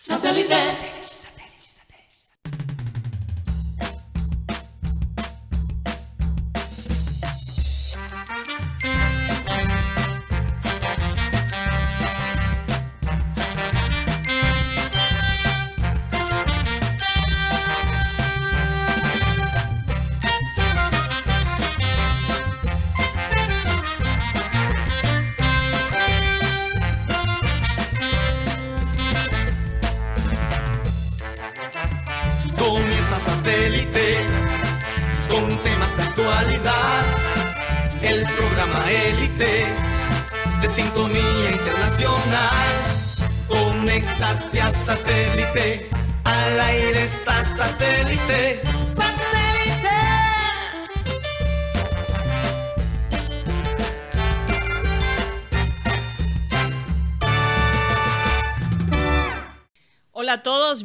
Satellite.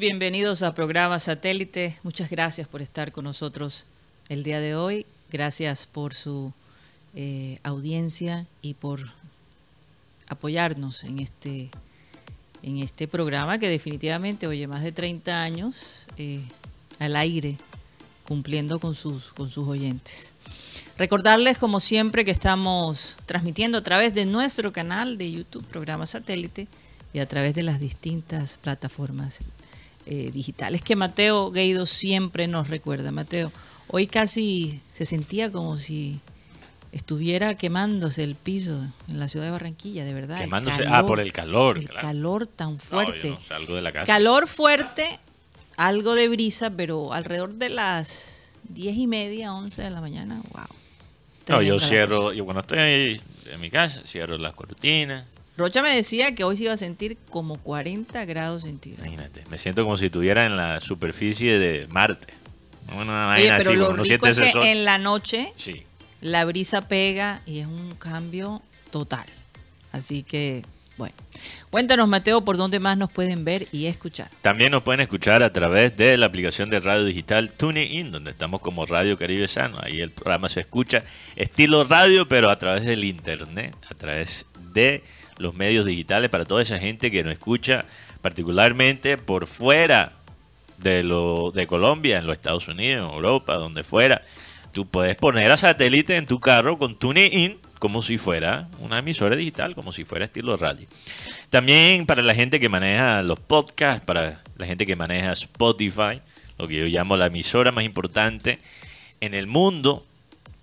Bienvenidos a programa Satélite. Muchas gracias por estar con nosotros el día de hoy. Gracias por su eh, audiencia y por apoyarnos en este, en este programa que definitivamente, oye, más de 30 años eh, al aire, cumpliendo con sus, con sus oyentes. Recordarles, como siempre, que estamos transmitiendo a través de nuestro canal de YouTube, programa Satélite, y a través de las distintas plataformas eh, digitales que Mateo Gueido siempre nos recuerda. Mateo, hoy casi se sentía como si estuviera quemándose el piso en la ciudad de Barranquilla, de verdad. Ah, calor, por el calor. El claro. calor tan fuerte. no salgo de la casa. Calor fuerte, algo de brisa, pero alrededor de las diez y media, once de la mañana, wow. No, yo cierro, yo cuando estoy ahí en mi casa, cierro las cortinas. Rocha me decía que hoy se iba a sentir como 40 grados centígrados. Imagínate, me siento como si estuviera en la superficie de Marte. Una Oye, vaina pero así, lo rico siente es ese que sol. en la noche Sí. la brisa pega y es un cambio total. Así que, bueno. Cuéntanos, Mateo, por dónde más nos pueden ver y escuchar. También nos pueden escuchar a través de la aplicación de radio digital TuneIn, donde estamos como Radio Caribe Sano. Ahí el programa se escucha estilo radio, pero a través del internet, a través de los medios digitales para toda esa gente que nos escucha, particularmente por fuera de lo de Colombia, en los Estados Unidos, en Europa, donde fuera. Tú puedes poner a satélite en tu carro con TuneIn como si fuera una emisora digital, como si fuera estilo radio. También para la gente que maneja los podcasts, para la gente que maneja Spotify, lo que yo llamo la emisora más importante en el mundo,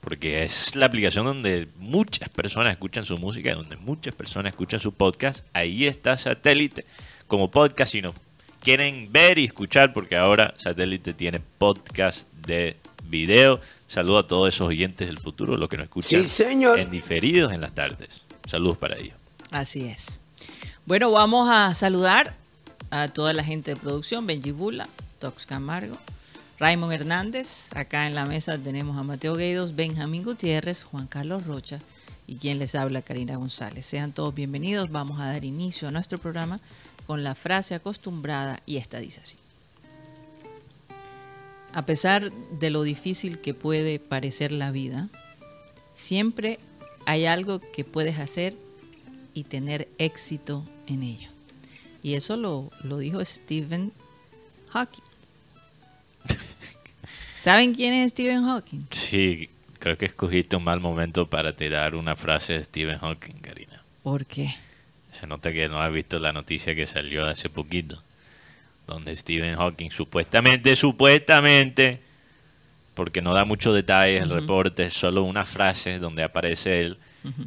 porque es la aplicación donde muchas personas escuchan su música, donde muchas personas escuchan su podcast. Ahí está Satélite como podcast, si no quieren ver y escuchar, porque ahora Satélite tiene podcast de video. Saludo a todos esos oyentes del futuro, los que nos escuchan Sí, señor. en diferidos en las tardes. Saludos para ellos. Así es. Bueno, vamos a saludar a toda la gente de producción, Benji Bula, Tox Camargo, Raymond Hernández. Acá en la mesa tenemos a Mateo Gueidos, Benjamín Gutiérrez, Juan Carlos Rocha y quien les habla, Karina González. Sean todos bienvenidos. Vamos a dar inicio a nuestro programa con la frase acostumbrada y esta dice así. A pesar de lo difícil que puede parecer la vida, siempre hay algo que puedes hacer y tener éxito en ello. Y eso lo, lo dijo Stephen Hawking. ¿Saben quién es Stephen Hawking? Sí, creo que escogiste un mal momento para tirar una frase de Stephen Hawking, Karina. ¿Por qué? Se nota que no has visto la noticia que salió hace poquito, donde Stephen Hawking supuestamente, supuestamente, porque no da muchos detalles el reporte, es solo una frase donde aparece él,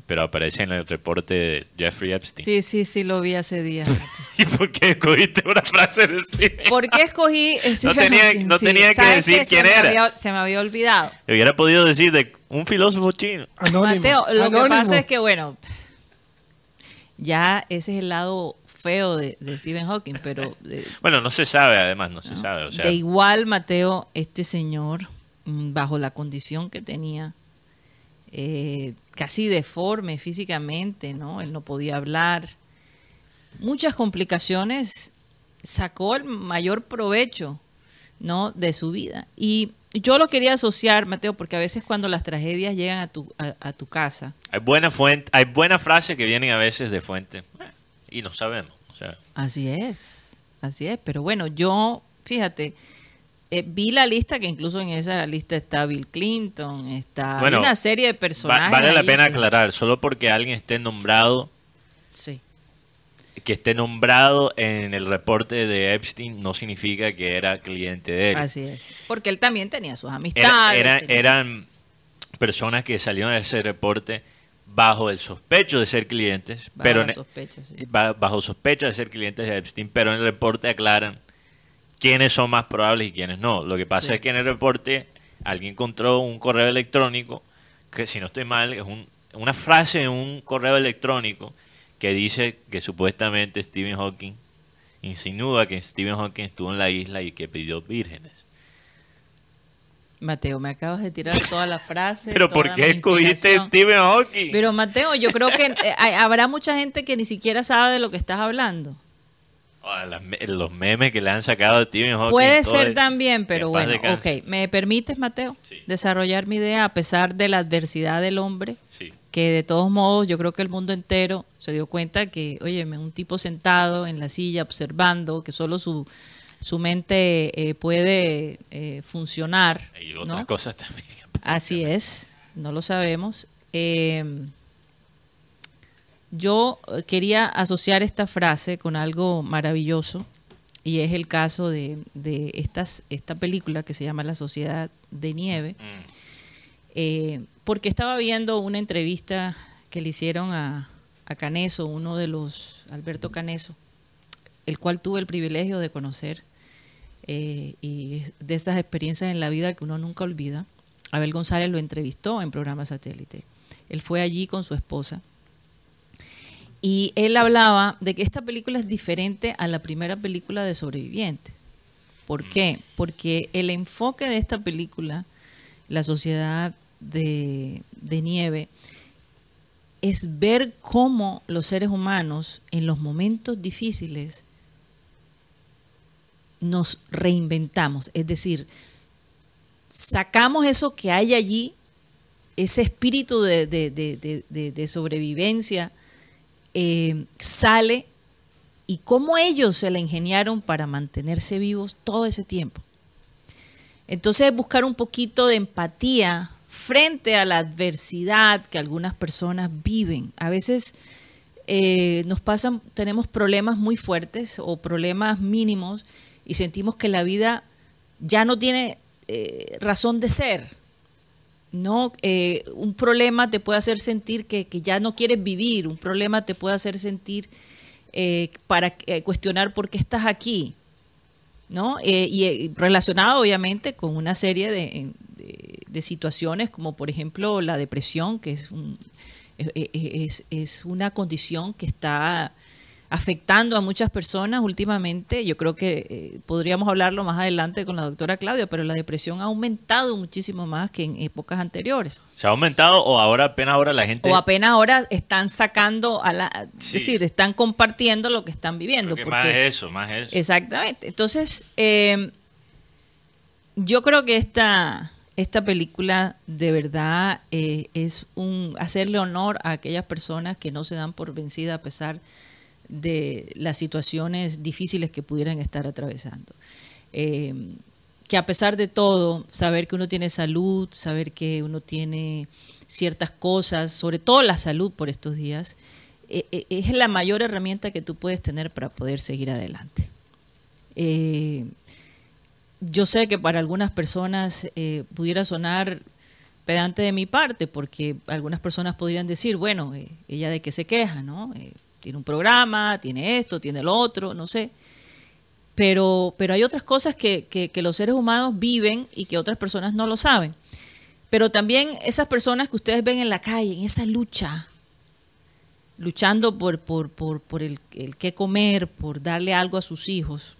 pero aparece en el reporte de Jeffrey Epstein. Sí, sí, sí, lo vi hace días. ¿Y por qué escogiste una frase de Stephen? ¿Por qué escogí Stephen tenía- Hawking? no tenía que ¿sabes decir qué? Se quién me era. había- se me había olvidado. Hubiera podido decir de un filósofo chino. Anónimo. Mateo, lo que pasa es que, bueno, ya ese es el lado feo de, de Stephen Hawking, pero de, Bueno, no se sabe, además, no se sabe. O sea, de igual, Mateo, este señor, mm, bajo la condición que tenía, eh, casi deforme físicamente, ¿no? Él no podía hablar. Muchas complicaciones, sacó el mayor provecho, ¿no? De su vida. Y yo lo quería asociar, Mateo, porque a veces cuando las tragedias llegan a tu, a, a tu casa, Hay buena fuente, hay buenas frases que vienen a veces de fuente y no sabemos. O sea, así es. así es. Pero bueno, yo, fíjate, eh, vi la lista, que incluso en esa lista está Bill Clinton, está Bueno, una serie de Va- personajes. vale la pena que- aclarar, solo porque alguien esté nombrado, Sí. que esté nombrado en el reporte de Epstein, no significa que era cliente de él. Así es. Porque él también tenía sus amistades. era- tenía- eran personas que salieron de ese reporte bajo el sospecho de ser clientes, Bajo pero ne- sospecha, sí. ba- bajo sospecha de ser clientes de Epstein, pero en el reporte aclaran quiénes son más probables y quiénes no. Lo que pasa Sí. es que en el reporte alguien encontró un correo electrónico que si no estoy mal es un- una frase en un correo electrónico que dice que supuestamente Stephen Hawking insinúa que Stephen Hawking estuvo en la isla y que pidió vírgenes. Mateo, me acabas de tirar toda la frase. Pero toda ¿por qué escogiste. Stephen Hawking? Pero Mateo, yo creo que eh, habrá mucha gente que ni siquiera sabe de lo que estás hablando. Ah, los memes que le han sacado Stephen Hawking. Puede ser también, pero bueno, ok. ¿Me permites, Mateo, Sí. desarrollar mi idea a pesar de la adversidad del hombre? Sí. Que de todos modos yo creo que el mundo entero se dio cuenta que, oye, un tipo sentado en la silla observando, que solo su, su mente eh, puede eh, funcionar. Y otras ¿no? cosas también. Así es, no lo sabemos. Eh, yo eh, quería asociar esta frase con algo maravilloso y es el caso de, de estas, esta película que se llama La Sociedad de Nieve, Mm. eh, porque estaba viendo una entrevista que le hicieron a, a Caneso, uno de los, Alberto Caneso, el cual tuve el privilegio de conocer eh, y de esas experiencias en la vida que uno nunca olvida. Abel González lo entrevistó en programa satélite. Él fue allí con su esposa. Y él hablaba de que esta película es diferente a la primera película de Sobrevivientes. ¿Por qué? Porque el enfoque de esta película, La Sociedad de, de Nieve, es ver cómo los seres humanos en los momentos difíciles nos reinventamos. Es decir, sacamos eso que hay allí, ese espíritu de, de- de- de- de- de sobrevivencia, eh, sale y cómo ellos se la ingeniaron para mantenerse vivos todo ese tiempo. Entonces buscar un poquito de empatía frente a la adversidad que algunas personas viven. A veces eh, nos pasan, tenemos problemas muy fuertes o problemas mínimos y sentimos que la vida ya no tiene eh, razón de ser. ¿No? Eh, un problema te puede hacer sentir que, que ya no quieres vivir, un problema te puede hacer sentir eh, para eh, cuestionar por qué estás aquí, ¿no? Eh, y eh, relacionado obviamente con una serie de, de- situaciones como por ejemplo la depresión, que es, un- es, es- es una condición que está afectando a muchas personas últimamente. Yo creo que eh, podríamos hablarlo más adelante con la doctora Claudia, pero la depresión ha aumentado muchísimo más que en épocas anteriores. ¿Se ha aumentado o ahora apenas ahora la gente... O apenas ahora están sacando a la... Sí. Es decir, están compartiendo lo que están viviendo. Más eso, más eso. Exactamente. Entonces, eh, yo creo que esta, esta película de verdad eh, es un hacerle honor a aquellas personas que no se dan por vencida a pesar de las situaciones difíciles que pudieran estar atravesando. Eh, que a pesar de todo, saber que uno tiene salud, saber que uno tiene ciertas cosas, sobre todo la salud por estos días, eh, eh, es la mayor herramienta que tú puedes tener para poder seguir adelante. Yo sé que para algunas personas pudiera sonar pedante de mi parte, porque algunas personas podrían decir, bueno, ella de qué se queja, ¿no? Tiene un programa, tiene esto, tiene lo otro, no sé. Pero, pero hay otras cosas que, que- que los seres humanos viven y que otras personas no lo saben. Pero también esas personas que ustedes ven en la calle, en esa lucha, luchando por, por, por, por el, el qué comer, por darle algo a sus hijos,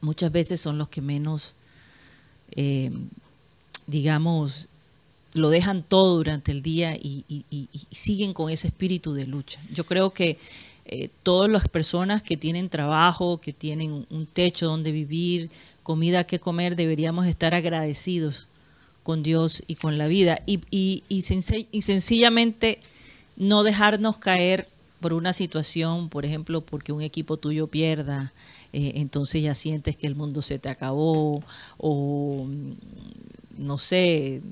muchas veces son los que menos, eh, digamos, lo dejan todo durante el día y, siguen con ese espíritu de lucha. Yo creo que eh, todas las personas que tienen trabajo, que tienen un- un techo donde vivir, comida que comer, deberíamos estar agradecidos con Dios y con la vida y, y- y senc- y sencillamente no dejarnos caer por una situación, por ejemplo, porque un equipo tuyo pierda, eh, entonces ya sientes que el mundo se te acabó o mm, no sé,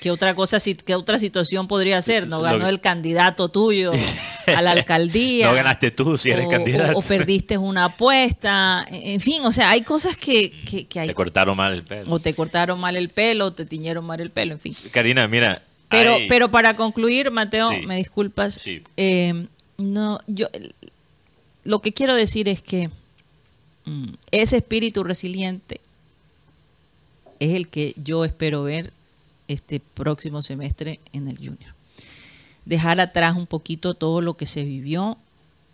¿Qué otra cosa, qué otra situación podría ser? No ganó el candidato tuyo a la alcaldía. no ganaste tú si eres candidato. O, perdiste una apuesta. En fin, o sea, hay cosas que, que, hay. Te cortaron mal el pelo. O te cortaron mal el pelo, o te tiñeron mal el pelo, en fin. Karina, mira. Pero, pero para concluir, Mateo, me disculpas. Sí. Eh, no, yo lo que quiero decir es que mm, ese espíritu resiliente es el que yo espero ver este próximo semestre en el junior. Dejar atrás un poquito todo lo que se vivió,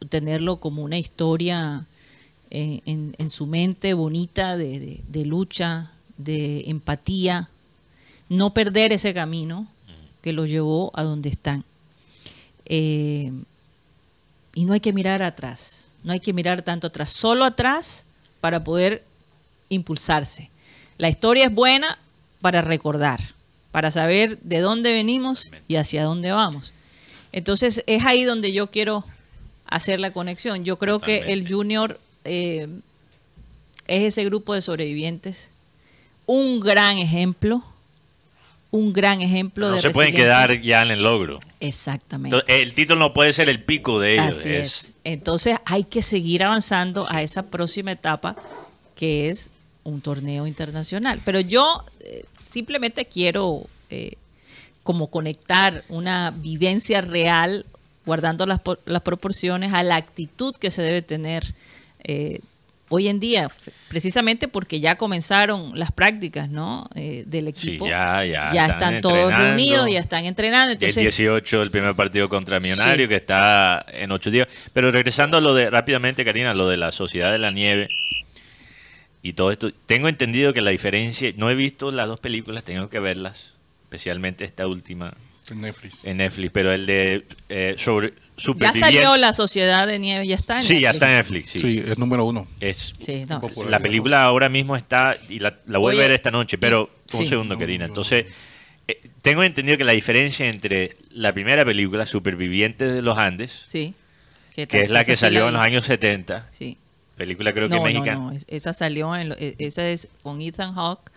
tenerlo como una historia eh, en, su mente bonita de, lucha, de empatía, no perder ese camino que los llevó a donde están. Eh, y no hay que mirar atrás, no hay que mirar tanto atrás, solo atrás para poder impulsarse. La historia es buena para recordar para saber de dónde venimos y hacia dónde vamos. Entonces es ahí donde yo quiero hacer la conexión. Yo creo que el junior eh, es ese grupo de sobrevivientes, un gran ejemplo, un gran ejemplo de No se pueden quedar ya en el logro. Exactamente. el título no puede ser el pico de ellos. Así es. Entonces hay que seguir avanzando a esa próxima etapa que es un torneo internacional. Pero yo eh, simplemente quiero eh, como conectar una vivencia real, guardando las, las, proporciones, a la actitud que se debe tener eh, hoy en día, precisamente porque ya comenzaron las prácticas ¿no? Eh, del equipo. ya, ya, ya están, todos reunidos, ya están entrenando. Entonces, el 18 el primer partido contra Millonario, que está en ocho días. Pero regresando a lo de, rápidamente, Karina, lo de la Sociedad de la Nieve y todo esto. Tengo entendido que la diferencia, no he visto las dos películas, tengo que verlas, especialmente esta última. En Netflix. En Netflix, pero el de eh, sobre Ya salió La Sociedad de Nieve, ya está en sí, ya está en Netflix. Sí, sí es número uno. Es, La película ahora mismo está, y la, voy a ver esta noche, pero un segundo, querida. Entonces, eh, tengo entendido que la diferencia entre la primera película, Supervivientes de los Andes, sí. que es la que salió en los años 70, sí Película creo que mexicana. No, no, esa salió, en, e, esa es con Ethan Hawke,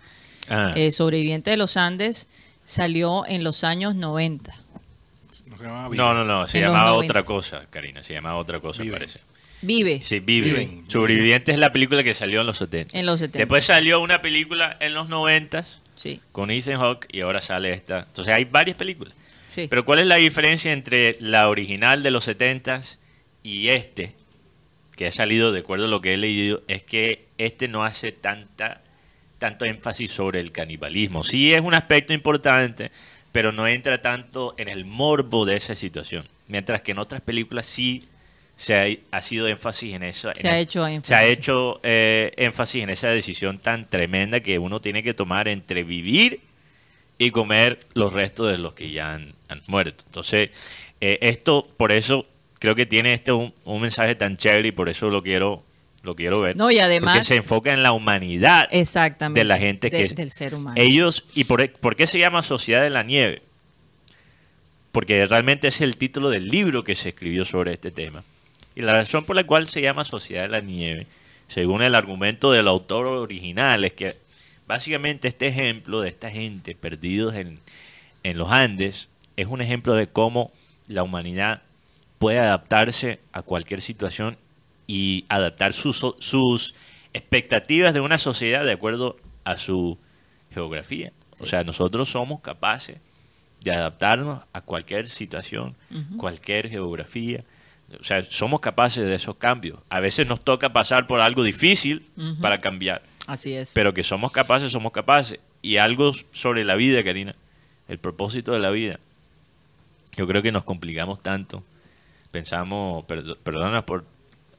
ah. eh, sobreviviente de los Andes, salió en los años 90. No, no, no, se llamaba otra cosa, Karina, se llamaba otra cosa, parece. Vive. Sí, Vive. Sobreviviente es la película que salió en los 70. En los 70. Después salió una película en los 90 sí. con Ethan Hawke y ahora sale esta. Entonces hay varias películas. Sí. Pero ¿cuál es la diferencia entre la original de los 70 y este? Que ha salido, de acuerdo a lo que he leído, es que este no hace tanta tanto énfasis sobre el canibalismo. Sí es un aspecto importante, pero no entra tanto en el morbo de esa situación. Mientras que en otras películas sí se ha, sido énfasis en eso. Se ha hecho énfasis. Se ha hecho eh, énfasis en esa decisión tan tremenda que uno tiene que tomar entre vivir y comer los restos de los que ya han, muerto. Entonces, eh, esto, por eso creo que tiene este un, mensaje tan chévere y por eso lo quiero lo quiero ver. No, y además. Porque se enfoca en la humanidad exactamente, de la gente que. del ser humano. Ellos. ¿Y por, por, qué se llama Sociedad de la Nieve? Porque realmente es el título del libro que se escribió sobre este tema. Y la razón por la cual se llama Sociedad de la Nieve, según el argumento del autor original, es que básicamente este ejemplo de esta gente perdidos en, en los Andes es un ejemplo de cómo la humanidad puede adaptarse a cualquier situación y adaptar sus, sus expectativas de una sociedad de acuerdo a su geografía. O sea, nosotros somos capaces de adaptarnos a cualquier situación, cualquier geografía. O sea, somos capaces de esos cambios. A veces nos toca pasar por algo difícil para cambiar. Así es. Pero que somos capaces, somos capaces. Y algo sobre la vida, Karina, el propósito de la vida. Yo creo que nos complicamos tanto pensamos, perdona por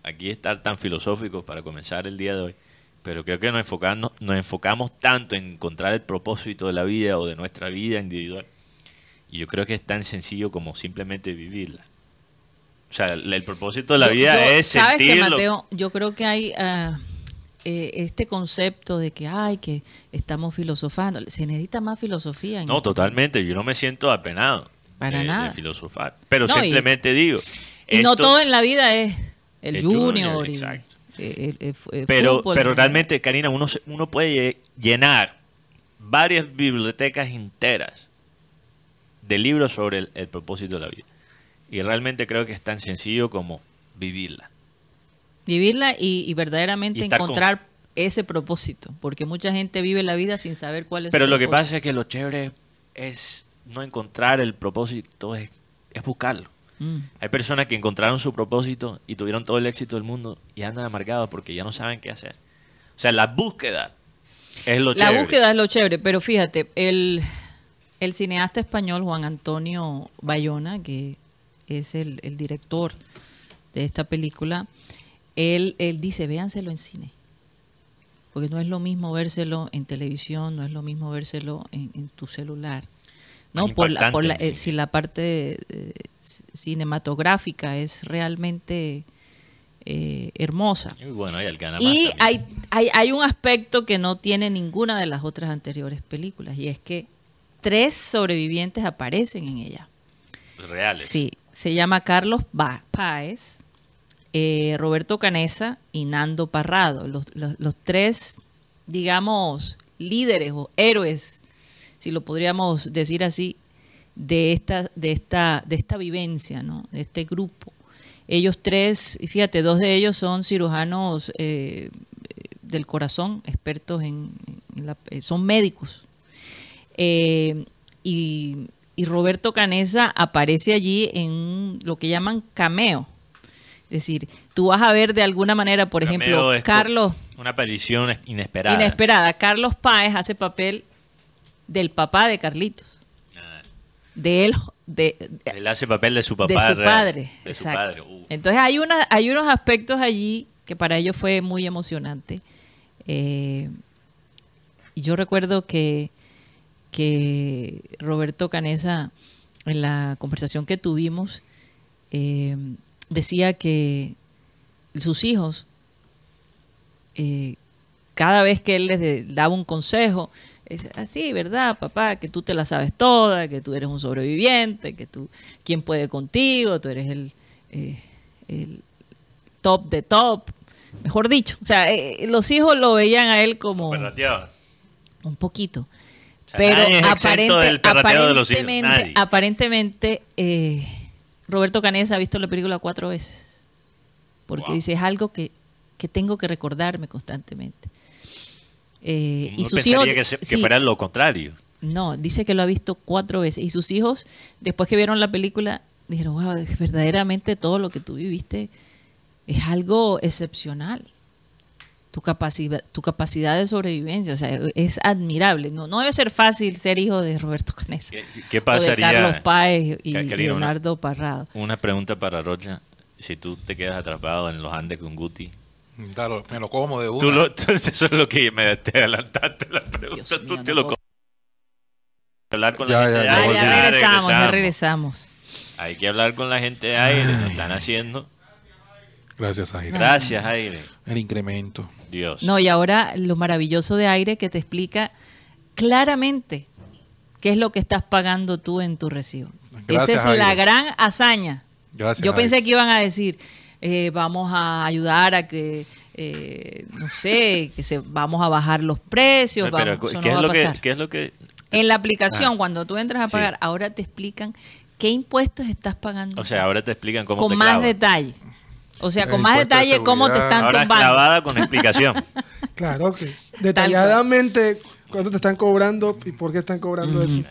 aquí estar tan filosóficos para comenzar el día de hoy, pero creo que nos enfocamos, nos enfocamos tanto en encontrar el propósito de la vida o de nuestra vida individual. Y yo creo que es tan sencillo como simplemente vivirla. O sea, el, propósito de la vida es ¿sabes Que, Mateo, yo creo que hay ah, eh, este concepto de que, ay, que estamos filosofando. Se necesita más filosofía. no, totalmente. Yo no me siento apenado. Para nada. filosofar. Pero simplemente digo. Y no todo en la vida es el junior. eh, el- el fu- el Pero, fútbol, pero realmente, Karina, uno, uno puede llenar varias bibliotecas enteras de libros sobre el, el propósito de la vida. Y realmente creo que es tan sencillo como vivirla. vivirla y, y verdaderamente Y con- encontrar ese propósito, porque mucha gente vive la vida sin saber cuál es Pero su lo que pasa es que lo chévere es no encontrar el propósito, es, es buscarlo. Mm. Hay personas que encontraron su propósito y tuvieron todo el éxito del mundo y andan amargados porque ya no saben qué hacer. O sea, la búsqueda es lo La chévere. búsqueda es lo chévere, pero fíjate, el, el cineasta español Juan Antonio Bayona, que es el, el director de esta película, él, él dice, véanselo en cine. Porque no es lo mismo vérselo en televisión, no es lo mismo vérselo en, en tu celular. No, por la, por la- eh, si la parte eh, cinematográfica es realmente eh, hermosa. Y bueno, hay el gana más Y hay, hay, hay un aspecto que no tiene ninguna de las otras anteriores películas, y es que tres sobrevivientes aparecen en ella. reales. Sí, se llama Carlos Páez, Roberto Canesa y Nando Parrado, los, los- los tres, digamos, líderes o héroes, si lo podríamos decir así, de esta, de esta, de esta vivencia, ¿no? de este grupo. Ellos tres, y fíjate, dos de ellos son cirujanos eh, del corazón, expertos en, en la- eh, son médicos. Eh, y, y Roberto Canesa aparece allí en un- lo que llaman cameo. Es decir, tú vas a ver de alguna manera, por Cameo ejemplo, Carlos, Una aparición inesperada. inesperada, Carlos Páez hace papel del papá de Carlitos, Ah, de él, de, de- Él hace papel de su papá. de su padre. De su padre. Entonces hay, una, hay unos aspectos allí que para ellos fue muy emocionante. Eh, y yo recuerdo que, que Roberto Canesa, en la conversación que tuvimos, eh, decía que sus hijos, eh, cada vez que él les daba un consejo, es así, ¿verdad, papá? Que tú te la sabes toda, que tú eres un sobreviviente, que tú, ¿quién puede contigo? Tú eres el, eh, el top de top. Mejor dicho, o sea, eh, los hijos lo veían a él como un poquito. sea, Pero aparente- del perrateo de los hijos, aparentemente, aparentemente eh, Roberto Canesa ha visto la película cuatro veces. Porque Wow. dice, es algo que, que tengo que recordarme constantemente. Eh, y sus hijos... pensaría que, se- que sí, fuera lo contrario. no, dice que lo ha visto cuatro veces. Y sus hijos, después que vieron la película, dijeron, wow, verdaderamente todo lo que tú viviste es algo excepcional. Tu capacidad, tu capacidad de sobrevivencia, o sea, es admirable. No, no debe ser fácil ser hijo de Roberto Canesa. ¿Qué, qué o de pasaría? Carlos Páez y Karina, una- Leonardo Parrado. Una pregunta para Rocha. Si tú te quedas atrapado en los Andes con Guti. Dalo, me lo como de una. Tú lo- eso es lo que me te adelantaste la pregunta. Dios tú mío, te no lo. Hablar con Ya, la gente ya, de ya, aire, ya regresamos, ya regresamos. Hay que hablar con la gente de aire, lo están haciendo. Gracias, Aire. Gracias, aire. El incremento. Dios. No, y ahora lo maravilloso de aire que te explica claramente qué es lo que estás pagando tú en tu recibo. Gracias, Esa es la gran hazaña. Gracias, Yo pensé que iban a decir, eh, vamos a ayudar a que, eh, no sé, que se, vamos a bajar los precios. Pero, vamos, ¿qué, no es lo que. ¿Qué es lo que.? En la aplicación, Ah. cuando tú entras a Sí. pagar, ahora te explican qué impuestos estás pagando. O sea, ahora te explican cómo con te más detalle. O sea, con más de detalle cómo te están Ahora tumbando. clavada con explicación. Claro, que detalladamente cuánto te están cobrando y por qué están cobrando eso.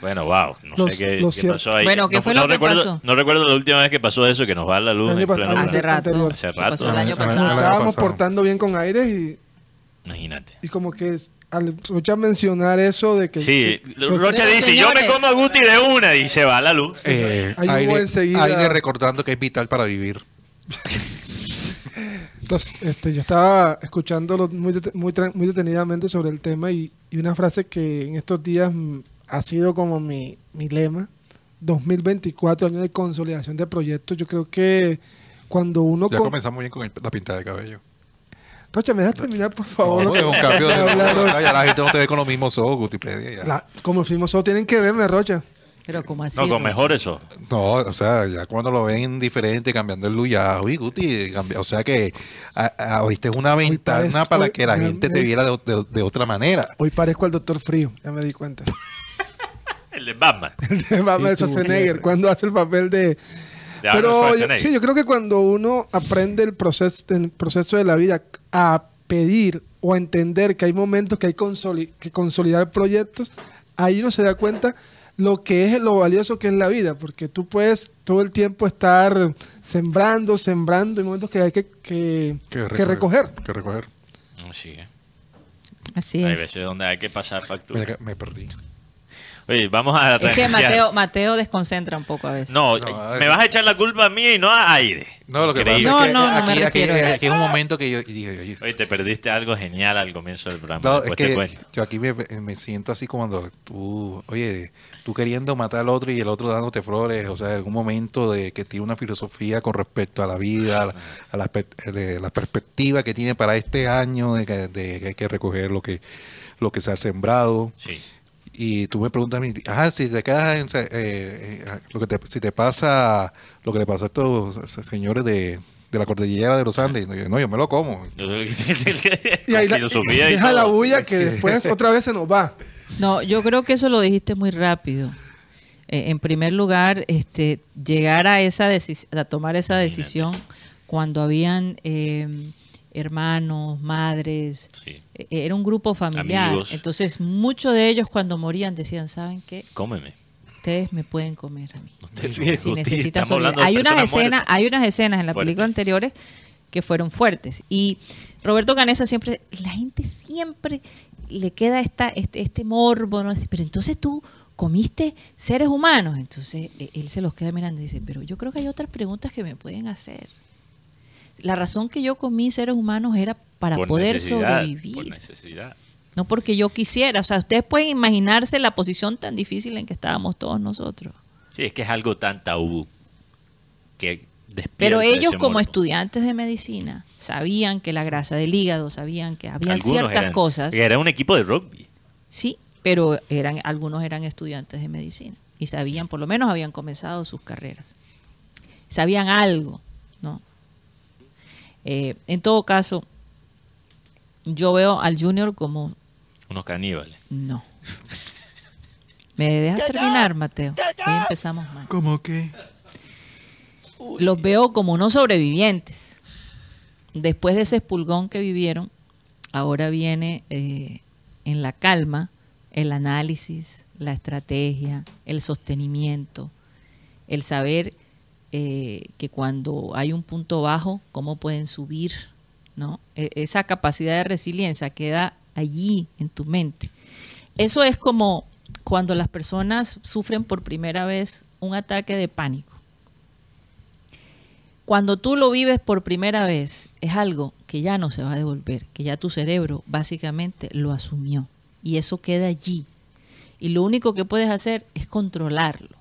Bueno, wow. No Los- sé qué, pasó ahí. Bueno, ¿qué no, fue no lo que recuerdo, pasó? No recuerdo la última vez que pasó eso, que nos va la luz El año en pas- pleno- Hace rato. anterior. Hace Eso pasó rato. el año rato. pasado. Estábamos portando bien con aire y, Imagínate. y como que es- al Rocha mencionar eso de que... Sí, que- Rocha dice, yo me como a Guti de una y se va la luz. Eh, Ahí hubo aire, enseguida- aire recordando que es vital para vivir. Entonces, este, yo estaba escuchándolo muy, muy, muy detenidamente sobre el tema y, y una frase que en estos días mm, ha sido como mi, mi lema. 2024, año de consolidación de proyectos. Yo creo que cuando uno... Ya con- comenzamos bien con el- la pinta de cabello. Rocha, ¿me dejas terminar, por favor? No, es un cambio de... Ya la gente no te ve con los mismos ojos, Gutipedia. como fuimos todos, tienen que verme, Rocha. Pero como así. No, con Rocha? mejores ojos. No, o sea, ya cuando lo ven diferente, cambiando el luya, uy, Guti, cambia- o sea que ahorita es una ventana parece- para que la me- gente te viera de, de- de otra manera. Hoy parezco al doctor Frío, ya me di cuenta. El de Batman. de Batman tú, Schwarzenegger, cuando hace el papel de... De Pero yo, sí, yo creo que cuando uno aprende el proceso, el proceso de la vida a pedir o a entender que hay momentos que hay consoli- que consolidar proyectos, ahí uno se da cuenta lo que es lo valioso que es la vida, porque tú puedes todo el tiempo estar sembrando, sembrando, hay momentos que hay que, que- que recoger. Que recoger. Sí, eh. Así Hay es. veces donde hay que pasar factura. Me, me perdí. Oye, vamos a Es que. Mateo, Mateo desconcentra un poco a veces. No, me vas a echar la culpa a mí y no a aire. No, lo que Increíble. pasa No, es que no, aquí, aquí- es un momento que yo dije, oye, te perdiste algo genial al comienzo del programa. No, es Después te que cuento. yo aquí me, me siento así como cuando tú, oye, tú queriendo matar al otro y el otro dándote flores, o sea, en un momento de que tiene una filosofía con respecto a la vida, a la, a la eh, la perspectiva que tiene para este año, de que, de que hay que recoger lo que, lo que se ha sembrado. Sí. Y tú me preguntas a mí, ah, si te quedas en, eh, eh, lo que te, si te pasa lo que le pasó a estos señores de, de la cordillera de los Andes, no, yo me lo como. Y ahí la- filosofía y deja la bulla que después otra vez se nos va. No, yo creo que eso lo dijiste muy rápido. Eh, en primer lugar, este, llegar a esa a tomar esa decisión cuando habían eh, hermanos, madres, Sí. eh, era un grupo familiar. Amigos. Entonces, muchos de ellos cuando morían decían, ¿saben qué? Cómeme. Ustedes me pueden comer a mí. Olvides, si necesitas Hay unas escenas, hay unas escenas en la Fuerte. película anteriores que fueron fuertes. Y Roberto Canesa siempre, la gente siempre le queda esta, este, este morbo, ¿no? Pero entonces tú comiste seres humanos. Entonces e- él se los queda mirando y dice, pero yo creo que hay otras preguntas que me pueden hacer. La razón que yo comí seres humanos era para Por poder sobrevivir. Por necesidad. No porque yo quisiera. O sea, ustedes pueden imaginarse la posición tan difícil en que estábamos todos nosotros. Sí, es que es algo tan tabú que Pero ellos como estudiantes de medicina sabían que la grasa del hígado, sabían que había ciertas eran- cosas. Era un equipo de rugby. Sí, pero eran algunos eran estudiantes de medicina y sabían, por lo menos habían comenzado sus carreras. Sabían algo, ¿no? Eh, en todo caso, yo veo al junior como Unos caníbales. no. ¿Me dejas terminar, Mateo? Hoy empezamos mal. ¿Cómo que? los veo como unos sobrevivientes. Después de ese espulgón que vivieron, ahora viene eh, en la calma el análisis, la estrategia, el sostenimiento, el saber eh, que cuando hay un punto bajo, cómo pueden subir, ¿no? E- esa capacidad de resiliencia queda allí en tu mente. Eso es como cuando las personas sufren por primera vez un ataque de pánico. Cuando tú lo vives por primera vez, es algo que ya no se va a devolver, que ya tu cerebro básicamente lo asumió y eso queda allí. Y lo único que puedes hacer es controlarlo,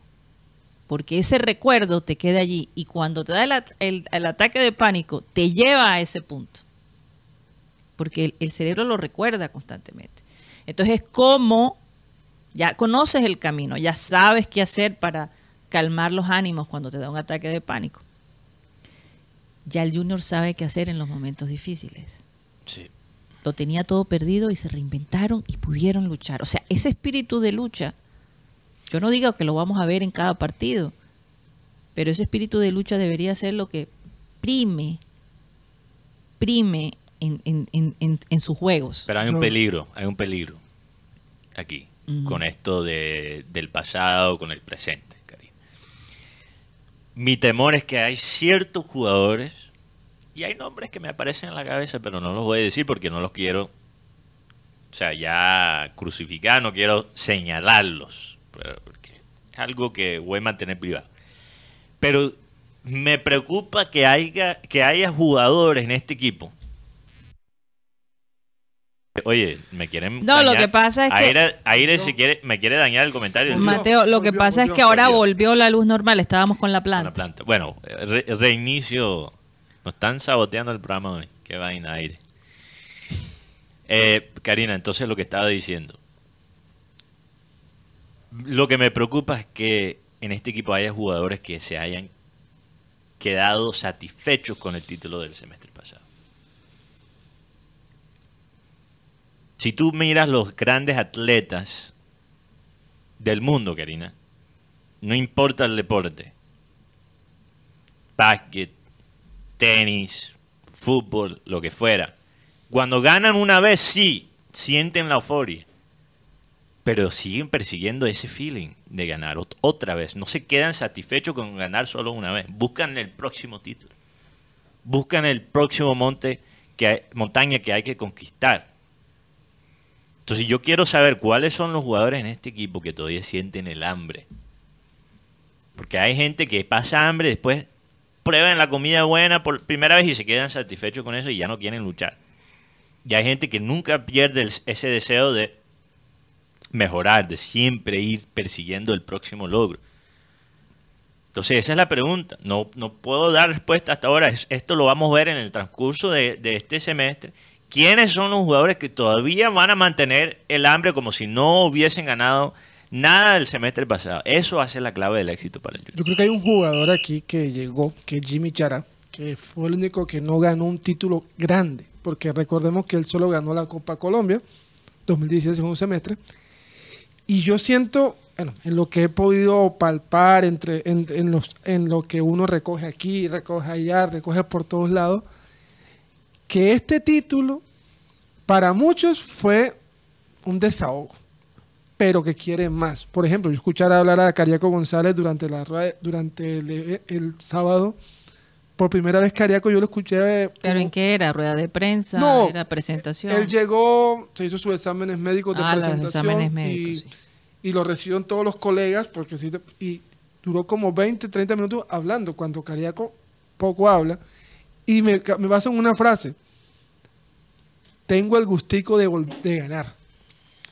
porque ese recuerdo te queda allí y cuando te da el, at- el- el ataque de pánico, te lleva a ese punto, porque el, el cerebro lo recuerda constantemente. Entonces es como, ya conoces el camino, ya sabes qué hacer para calmar los ánimos cuando te da un ataque de pánico ya el junior sabe qué hacer en los momentos difíciles. Sí. Lo tenía todo perdido y se reinventaron y pudieron luchar. O sea, ese espíritu de lucha, yo no digo que lo vamos a ver en cada partido, pero ese espíritu de lucha debería ser lo que prime, prime en, en- en- en- en sus juegos. Pero hay un peligro, hay un peligro aquí, con esto de, del pasado, con el presente, Karina. Mi temor es que hay ciertos jugadores, y hay nombres que me aparecen en la cabeza, pero no los voy a decir porque no los quiero, o sea, ya crucificar, no quiero señalarlos, porque es algo que voy a mantener privado. Pero me preocupa que haya, que haya jugadores en este equipo Oye, me quieren. No, lo que pasa es que- Aire, Aire si quiere, me quiere dañar el comentario. Mateo, lo que pasa es que ahora volvió. la luz normal, estábamos con la Con planta. la planta. Bueno, re- reinicio. Nos están saboteando el programa hoy. Qué vaina, Aire. Eh, Karina, entonces lo que estaba diciendo. Lo que me preocupa es que en este equipo haya jugadores que se hayan quedado satisfechos con el título del semestre pasado. Si tú miras los grandes atletas del mundo, Karina, no importa el deporte, básquet, tenis, fútbol, lo que fuera, cuando ganan una vez sí, sienten la euforia, pero siguen persiguiendo ese feeling de ganar ot- otra vez. No se quedan satisfechos con ganar solo una vez. Buscan el próximo título. Buscan el próximo monte que hay- montaña que hay que conquistar. Entonces yo quiero saber cuáles son los jugadores en este equipo que todavía sienten el hambre. Porque hay gente que pasa hambre, después prueban la comida buena por primera vez y se quedan satisfechos con eso y ya no quieren luchar. Y hay gente que nunca pierde ese deseo de mejorar, de siempre ir persiguiendo el próximo logro. Entonces, esa es la pregunta. No, no puedo dar respuesta hasta ahora. Es- Esto lo vamos a ver en el transcurso de, de este semestre. ¿Quiénes son los jugadores que todavía van a mantener el hambre como si no hubiesen ganado nada del semestre pasado? Eso ser la clave del éxito para el Junior. Yo creo que hay un jugador aquí que llegó, que es Jimmy Chara, que fue el único que no ganó un título grande, porque recordemos que él solo ganó la Copa Colombia, 2016, segundo semestre. Y yo siento, bueno, en lo que he podido palpar, entre, en, en los, en lo que uno recoge aquí, recoge allá, recoge por todos lados, que este título para muchos fue un desahogo pero que quieren más. Por ejemplo, yo escuchar hablar a Cariaco González durante la durante el sábado. Por primera vez Cariaco yo lo escuché. eh, ¿Pero en qué era? ¿Rueda de prensa? No, ¿Era presentación? Él llegó, se hizo sus exámenes médicos de Ah, los presentación exámenes médicos, y, sí. y lo recibieron todos los colegas porque sí, y duró como 20, 30 minutos hablando cuando Cariaco poco habla y me, baso en una frase. Tengo el gustico de, ganar.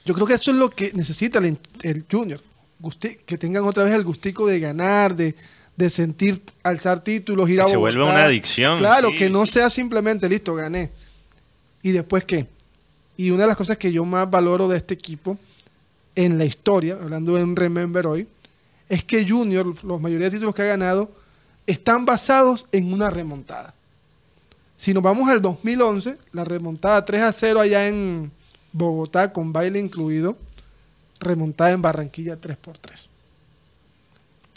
Yo creo que eso es lo que necesita el, el junior. Gusti- que tengan otra vez el gustico de ganar, de, de sentir, alzar títulos, ir a se Bogotá. una adicción, Claro, sí, que no sí. sea simplemente listo, gané. ¿Y después qué? Y una de las cosas que yo más valoro de este equipo en la historia, hablando de un Remember hoy, es que Junior, los mayoría de títulos que ha ganado, están basados en una remontada. Si nos vamos al 2011, la remontada 3 a 0 allá en Bogotá, con baile incluido, remontada en Barranquilla 3 por 3.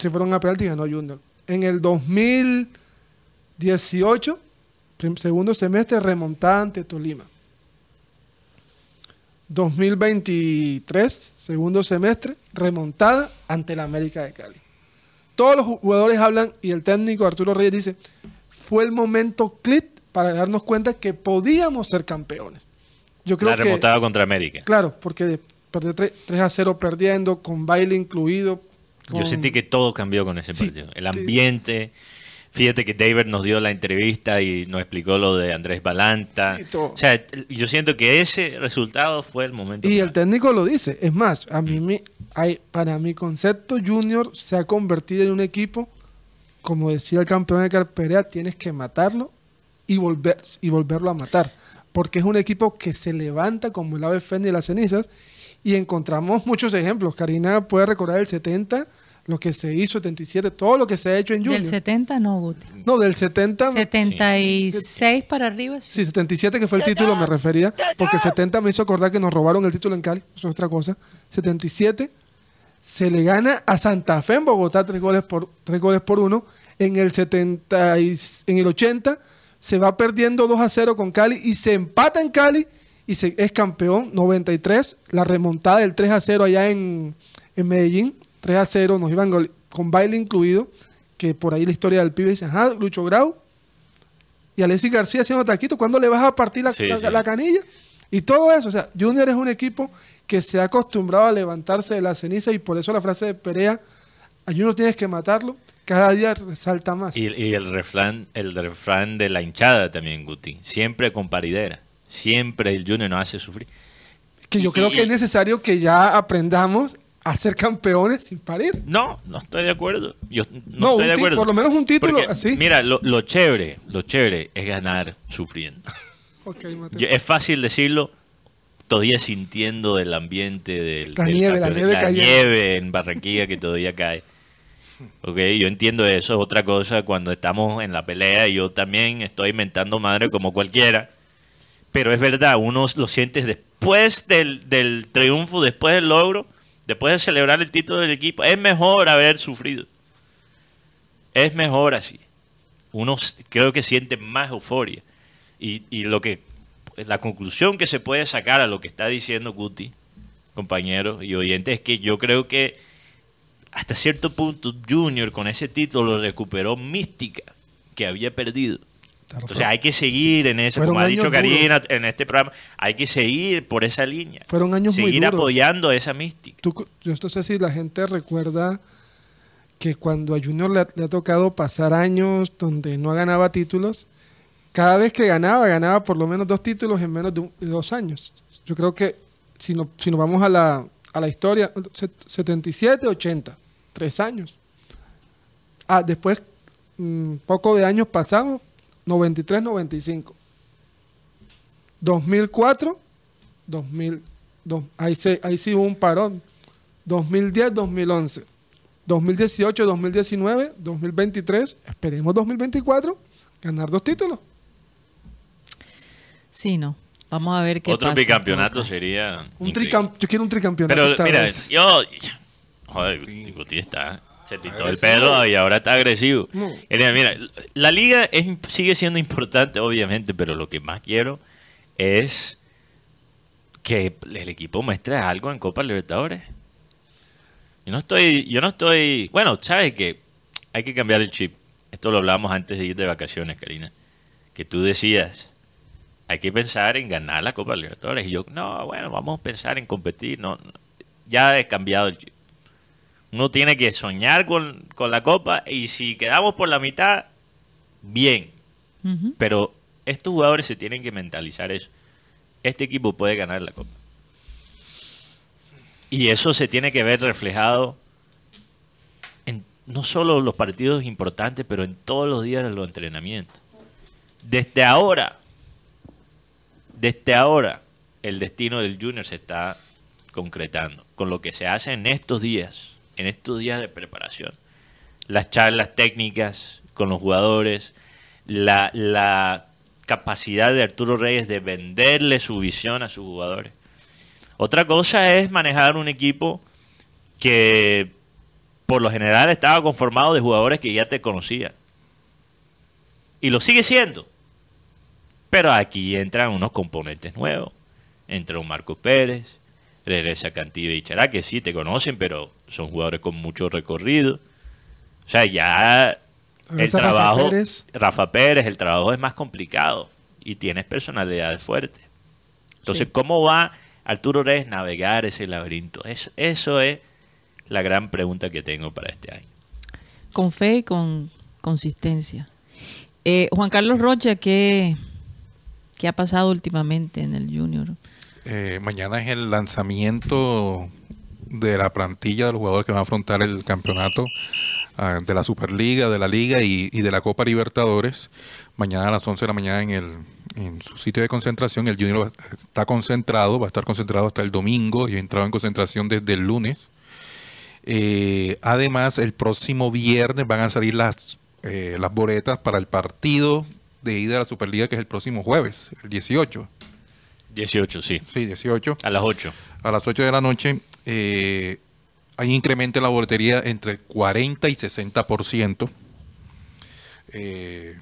Se fueron a penalti y ganó Junior. En el 2018, prim- segundo semestre, remontada ante Tolima. 2023, segundo semestre, remontada ante la América de Cali. Todos los jugadores hablan y el técnico Arturo Reyes dice, fue el momento clic para darnos cuenta que podíamos ser campeones. Yo creo La que remontada contra América. Claro, porque de perder 3, a 0 perdiendo, con baile incluido. Yo sentí que todo cambió con ese Sí, partido. El ambiente. Fíjate que David nos dio la entrevista y nos explicó lo de Andrés Balanta. O sea, yo siento que ese resultado fue el momento. Y el técnico lo dice. Es más, a mí, me- hay, para mi concepto, Junior se ha convertido en un equipo, como decía el campeón de Carperea, tienes que matarlo y, volver, y volverlo a matar. Porque es un equipo que se levanta como el ave fénix de las cenizas y encontramos muchos ejemplos. Karina puede recordar el 70, lo que se hizo, 77, todo lo que se ha hecho en Junior. Del 70 no, Guti. no, del 70. 76 para arriba, sí. Sí, 77 que fue el título, me refería, porque el 70 me hizo acordar que nos robaron el título en Cali, eso es otra cosa. 77 se le gana a Santa Fe en Bogotá tres goles por tres goles por uno. En el 70 y- en el 80 se va perdiendo 2 a 0 con Cali y se empata en Cali y se, es campeón 93, la remontada del 3 a 0 allá en, en Medellín, 3 a 0 nos iban con baile incluido, que por ahí la historia del pibe dice, ajá, Lucho Grau, y Alexis García haciendo taquito, ¿cuándo le vas a partir la, Sí, la- sí. la canilla? Y todo eso, o sea, Junior es un equipo que se ha acostumbrado a levantarse de la ceniza y por eso la frase de Perea, a Junior tienes que matarlo, cada día resalta más. Y, y el refrán, el refrán de la hinchada también, Guti. Siempre con paridera. Siempre el Junior nos hace sufrir. que yo creo y- que es necesario que ya aprendamos a ser campeones sin parir. No, no estoy de acuerdo. Yo no, No, estoy de acuerdo. por lo menos un título Porque, así. Mira, lo, lo chévere, lo chévere es ganar sufriendo. Ok, Mateo. Es fácil decirlo, todavía sintiendo el ambiente del, La del nieve, la nieve cayendo. nieve en Barranquilla que todavía cae. Ok, yo entiendo eso, es otra cosa cuando estamos en la pelea, yo también estoy inventando madre como cualquiera, pero es verdad, uno lo siente después del, del triunfo, después del logro, después de celebrar el título del equipo, es mejor haber sufrido, es mejor así, uno creo que siente más euforia. Y, y lo que, la conclusión que se puede sacar a lo que está diciendo Guti, compañeros y oyentes, es que yo creo que hasta cierto punto Junior con ese título recuperó mística que había perdido. Entonces hay que seguir en eso, Fueron como ha dicho Karina duros. en este programa, hay que seguir por esa línea. Fueron años muy seguir duros. apoyando esa mística. Tú- yo no sé si la gente recuerda que cuando a Junior le, ha- le ha tocado pasar años donde no ganaba títulos, cada vez que ganaba, ganaba por lo menos dos títulos en menos de, un- de dos años. Yo creo que si, no, si nos vamos a la, a la historia, set- 77, 80, tres años. Ah, después, mm, poco de años pasamos, 93, 95. 2004, 2000, dos- ahí, se, ahí sí hubo un parón. 2010, 2011. 2018, 2019, 2023, esperemos 2024, ganar dos títulos. Sí, no. Vamos a ver qué Otro pasa. bicampeonato sería. Un tricam- yo quiero un tricampeonato. Pero esta mira, vez. yo. Joder, Guti está. Se quitó el pelo y ahora está agresivo. No. Eh, Mira, la liga es, sigue siendo importante, obviamente, pero lo que más quiero es que el equipo muestre algo en Copa Libertadores. Yo no estoy, yo no estoy, bueno, sabes que hay que cambiar el chip. Esto lo hablamos antes de ir de vacaciones, Karina. Que tú decías, hay que pensar en ganar la Copa Libertadores. Y yo, no, bueno, vamos a pensar en competir. No, no. ya he cambiado el chip. Uno tiene que soñar con, con la Copa y si quedamos por la mitad, bien. Pero estos jugadores se tienen que mentalizar eso. Este equipo puede ganar la Copa. Y eso se tiene que ver reflejado en no solo los partidos importantes, pero en todos los días de los entrenamientos. Desde ahora, desde ahora, el destino del Junior se está concretando con lo que se hace en estos días, en estos días de preparación. Las charlas técnicas con los jugadores, la, capacidad de Arturo Reyes de venderle su visión a sus jugadores. Otra cosa es manejar un equipo que por lo general estaba conformado de jugadores que ya te conocían. Y lo sigue siendo. Pero aquí entran unos componentes nuevos. Entra un Marco Pérez, regresa Cantillo y Chará, que sí te conocen, pero son jugadores con mucho recorrido. O sea, ya el Rafa trabajo, Pérez. Rafa Pérez, el trabajo es más complicado y tienes personalidades fuertes. Entonces, Sí. ¿cómo va Arturo Reyes navegar ese laberinto? Eso, eso es la gran pregunta que tengo para este año. Con fe y con consistencia. Eh, Juan Carlos Rocha, ¿qué, ¿qué ha pasado últimamente en el Junior? Eh, mañana es el lanzamiento de la plantilla de los jugadores que van a afrontar el campeonato ah, de la Superliga, de la Liga y, de la Copa Libertadores. Mañana a las 11 de la mañana en, el, en su sitio de concentración. El Junior está concentrado, va a estar concentrado hasta el domingo y entrado en concentración desde el lunes. Eh, además, el próximo viernes van a salir las, eh, las boletas para el partido de ida a la Superliga, que es el próximo jueves, el 18. 18, sí. Sí, 18 A las 8. a las 8 de la noche eh, hay incremento en la boletería entre el 40 y 60%. Eh,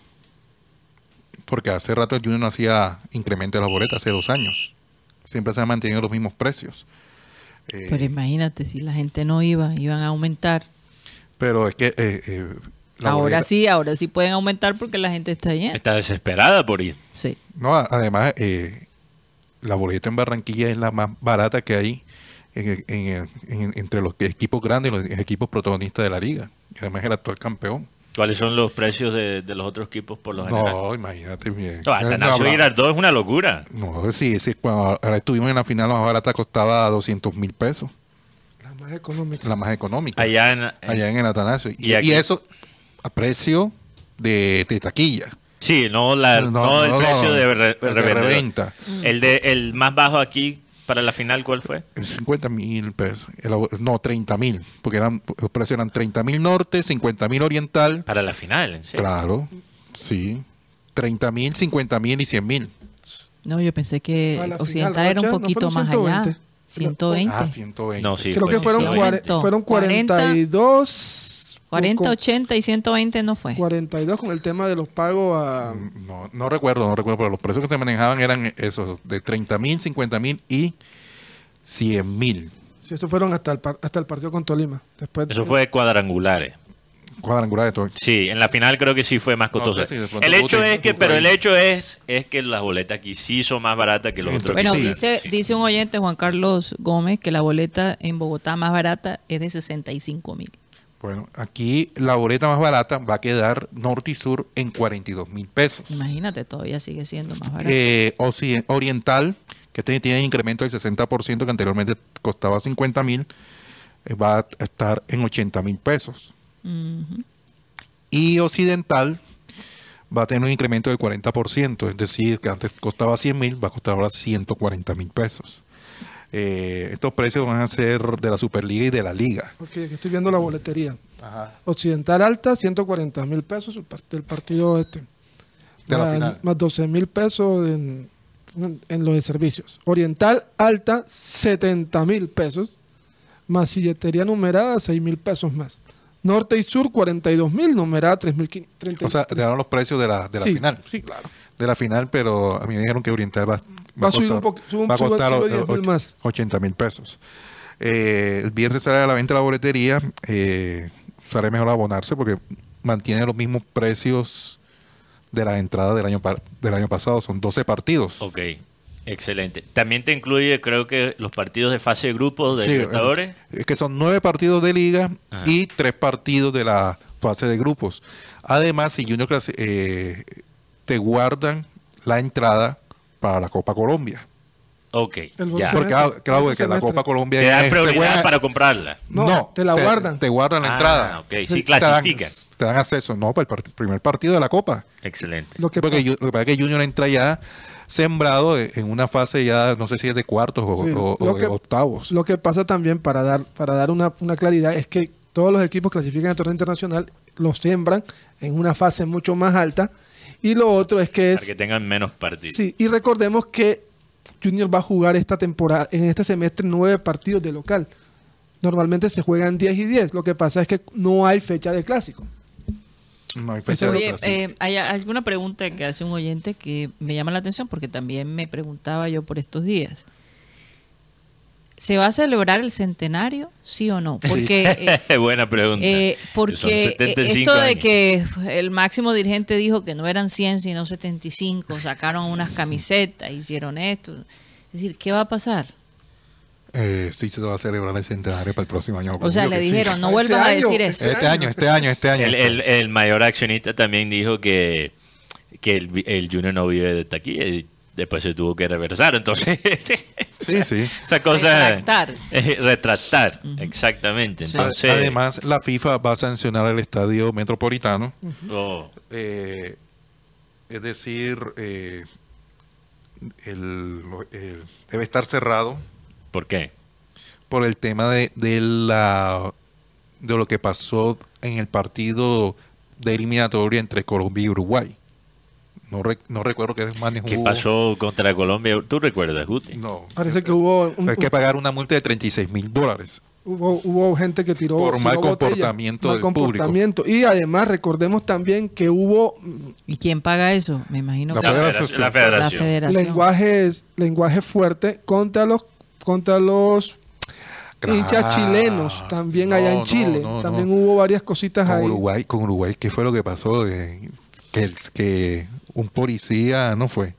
porque hace rato el Junior no hacía incremento de las boletas, hace dos años. Siempre se han mantenido los mismos precios. Eh, Pero imagínate, si la gente no iba, iban a aumentar. pero es que... eh, eh, la ahora boleta- sí, ahora sí pueden aumentar porque la gente está llena. Está desesperada por ir. Sí. No, además, eh, la boleta en Barranquilla es la más barata que hay en- en el- en- entre los equipos grandes y los equipos protagonistas de la liga. Y además el actual campeón. ¿Cuáles son los precios de, de los otros equipos por lo general? No, imagínate bien. No, Atanasio No, Girardot es una locura. No, sí, sí, cuando ahora estuvimos en la final, la más barata costaba 200 mil pesos, La más económica. la más económica, Allá en, allá en el Atanasio. Y, Y aquí- y eso a precio de, de taquilla. Sí, no, la, no, el precio de, re- de revendedor. reventa. El, de, el más bajo aquí para la final cuál fue? 50 mil pesos. El no, 30 mil. Porque eran, los precios eran 30 mil norte, 50 mil oriental. Para la final, en serio. Claro, sí. 30 mil, 50 mil y 100 mil. No, yo pensé que la final, Occidental era un ¿no poquito fueron más allá. 120? 120. Ah, 120. No, sí. Creo fue que fueron, 120. cuare- fueron 40, 42. 40, con- 80 y 120 no fue. 42 con el tema de los pagos a. No, no recuerdo, no recuerdo, pero los precios que se manejaban eran esos, de 30 mil, 50 mil y 100 mil Si eso fueron hasta el, par- hasta el partido con Tolima. Después, Eso fue cuadrangulares. cuadrangulares. todo. Sí, en la final creo que sí fue más costosa. sé si de pronto el hecho es que, pero el hecho es, es que las boletas aquí sí son más baratas que los otros. Bueno, Sí, dice, Sí. dice un oyente, Juan Carlos Gómez, que la boleta en Bogotá más barata es de 65 mil. Bueno, aquí la boleta más barata va a quedar norte y sur en 42 mil pesos. Imagínate, todavía sigue siendo más barata. Eh, oriental, que este tiene incremento del 60%, que anteriormente costaba 50 mil, eh, va a estar en 80 mil pesos. Y occidental va a tener un incremento del 40%, es decir, que antes costaba 100 mil, va a costar ahora 140 mil pesos. Eh, estos precios van a ser de la Superliga y de la Liga. Ok, aquí estoy viendo la boletería. Occidental alta, 140 mil pesos del partido este. De la más, final. más 12 mil pesos en, en los de servicios. Oriental alta, 70 mil pesos. Más silletería numerada, 6 mil pesos más. Norte y sur, 42 mil, numerada 3 mil O sea, te dieron los precios de la, de la sí, final. Sí, claro. De la final, pero a mí me dijeron que Oriental va, Va a subir un un- va a costar sube o- 10 mil och- más. 80 mil pesos. Eh, el viernes sale a la venta la boletería. Eh, sale mejor abonarse porque mantiene los mismos precios de la entrada del año, del año pasado. Son 12 partidos. Ok, excelente. También te incluye, creo que, los partidos de fase de grupos de Sí, Libertadores. Es que son nueve partidos de liga Ajá. y tres partidos de la fase de grupos. Además, si Junior eh, te guardan la entrada para la Copa Colombia. Ok, ya. Porque claro que la. Copa Colombia Te dan prioridad juega- para comprarla. No, te la guardan. Te guardan la Ah, entrada. ok, sí, Te dan- clasifican. Te dan, acceso, no, para el par- primer partido de la Copa. Excelente. Lo que Porque lo que pasa es que Junior entra ya sembrado en una fase ya, no sé si es de cuartos o, Sí, o- o lo de octavos. Lo que pasa también, para dar, para dar una, una claridad, es que todos los equipos clasifican al torneo internacional, los siembran en una fase mucho más alta. Y lo otro es que Para que es. tengan menos partidos. Sí, y recordemos que Junior va a jugar esta temporada, en este semestre, nueve partidos de local. Normalmente se juegan 10 y 10. Lo que pasa es que no hay fecha de clásico. No hay fecha de Oye, ocasión. eh, hay alguna pregunta que hace un oyente que me llama la atención porque también me preguntaba yo por estos días. ¿Se va a celebrar el centenario, sí o no? Porque, eh, Buena pregunta. eh, porque 75 esto de años. que el máximo dirigente dijo que no eran 100 sino 75, sacaron unas camisetas, hicieron esto. Es decir, ¿qué va a pasar? Eh, sí se va a celebrar el centenario para el próximo año. O sea, le que sí. dijeron, no Este vuelvan a año, decir este eso. Este año, este año, este año. El, el- el mayor accionista también dijo que, que el, el Junior no vive de taquilla después se tuvo que reversar. Entonces, Sí, sí. esa cosa. Retractar. Eh, retractar, exactamente. Entonces, Además, la FIFA va a sancionar el estadio metropolitano. oh, Eh, es decir, eh, el- el- debe estar cerrado ¿por qué? por el tema de, de la de lo que pasó en el partido de eliminatoria entre Colombia y Uruguay. No, re- no recuerdo qué más ¿Qué pasó contra Colombia? ¿Tú recuerdas, Guti? No. Parece que hubo, un- Hay que pagar una multa de 36 mil dólares. hubo, hubo gente que tiró. Por mal tiró botella, comportamiento mal del público. comportamiento. Y además, recordemos también que hubo ¿Y quién paga eso? Me imagino La que La federación. federación. La la federación. federación. lenguajes, lenguaje fuerte contra los, contra los hinchas chilenos también allá No, en no, Chile. no, también no. hubo varias cositas Con ahí. Uruguay, con Uruguay, ¿qué fue lo que pasó? Que, que un policía, no fue,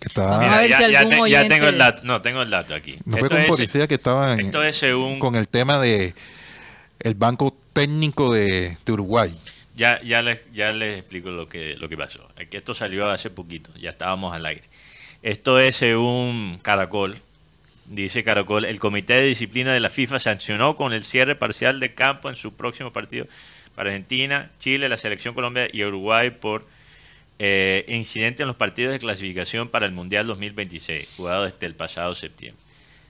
que estaba, Vamos a ver ya, si ya algún te- ya oyente- tengo el dato. No, tengo el dato aquí. no fue Esto un es- policía que estaba en- Esto es según. con el tema de el banco técnico de, de Uruguay. Ya, ya, les, ya les explico lo que, lo que pasó. Es que esto salió hace poquito, ya estábamos al aire. Esto es según Caracol. Dice Caracol, el Comité de Disciplina de la FIFA sancionó con el cierre parcial de campo en su próximo partido para Argentina, Chile, la Selección Colombia y Uruguay por eh, incidente en los partidos de clasificación para el Mundial 2026, jugado desde el pasado septiembre.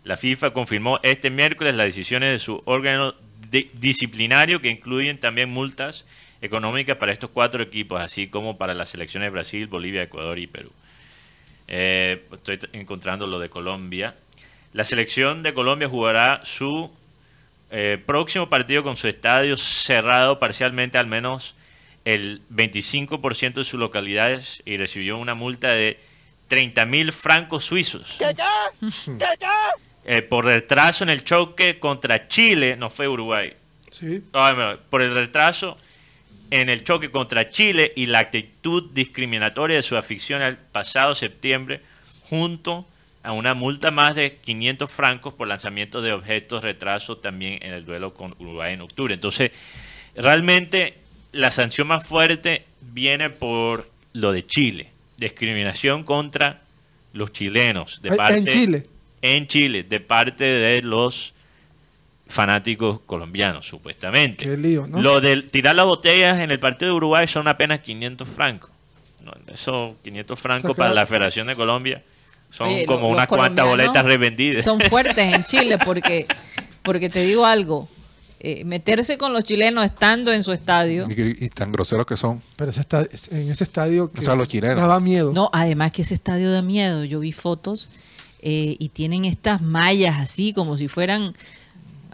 La FIFA confirmó este miércoles las decisiones de su órgano di- disciplinario que incluyen también multas económicas para estos cuatro equipos, así como para las selecciones de Brasil, Bolivia, Ecuador y Perú. Eh, estoy encontrando lo de Colombia. La selección de Colombia jugará su eh, próximo partido con su estadio cerrado parcialmente al menos el 25% de sus localidades y recibió una multa de 30 mil francos suizos. Eh, por retraso en el choque contra Chile, no fue Uruguay, Sí. Ay, mira, por el retraso en el choque contra Chile y la actitud discriminatoria de su afición el pasado septiembre, junto a una multa más de 500 francos por lanzamiento de objetos, retraso también en el duelo con Uruguay en octubre. Entonces, realmente la sanción más fuerte viene por lo de Chile, discriminación contra los chilenos. De parte, en Chile. En Chile, de parte de los fanáticos colombianos, supuestamente. Qué lío, ¿no? Lo de tirar las botellas en el partido de Uruguay son apenas 500 francos. No, eso, 500 francos O sea, para la Federación de Colombia son Oye, como lo- unas cuantas boletas revendidas. Son fuertes en Chile porque, porque te digo algo, eh, meterse con los chilenos estando en su estadio. Y, y tan groseros que son. Pero ese esta- es- en ese estadio que O sea, los chilenos. daba miedo. No, además que ese estadio da miedo. Yo vi fotos eh, y tienen estas mallas así como si fueran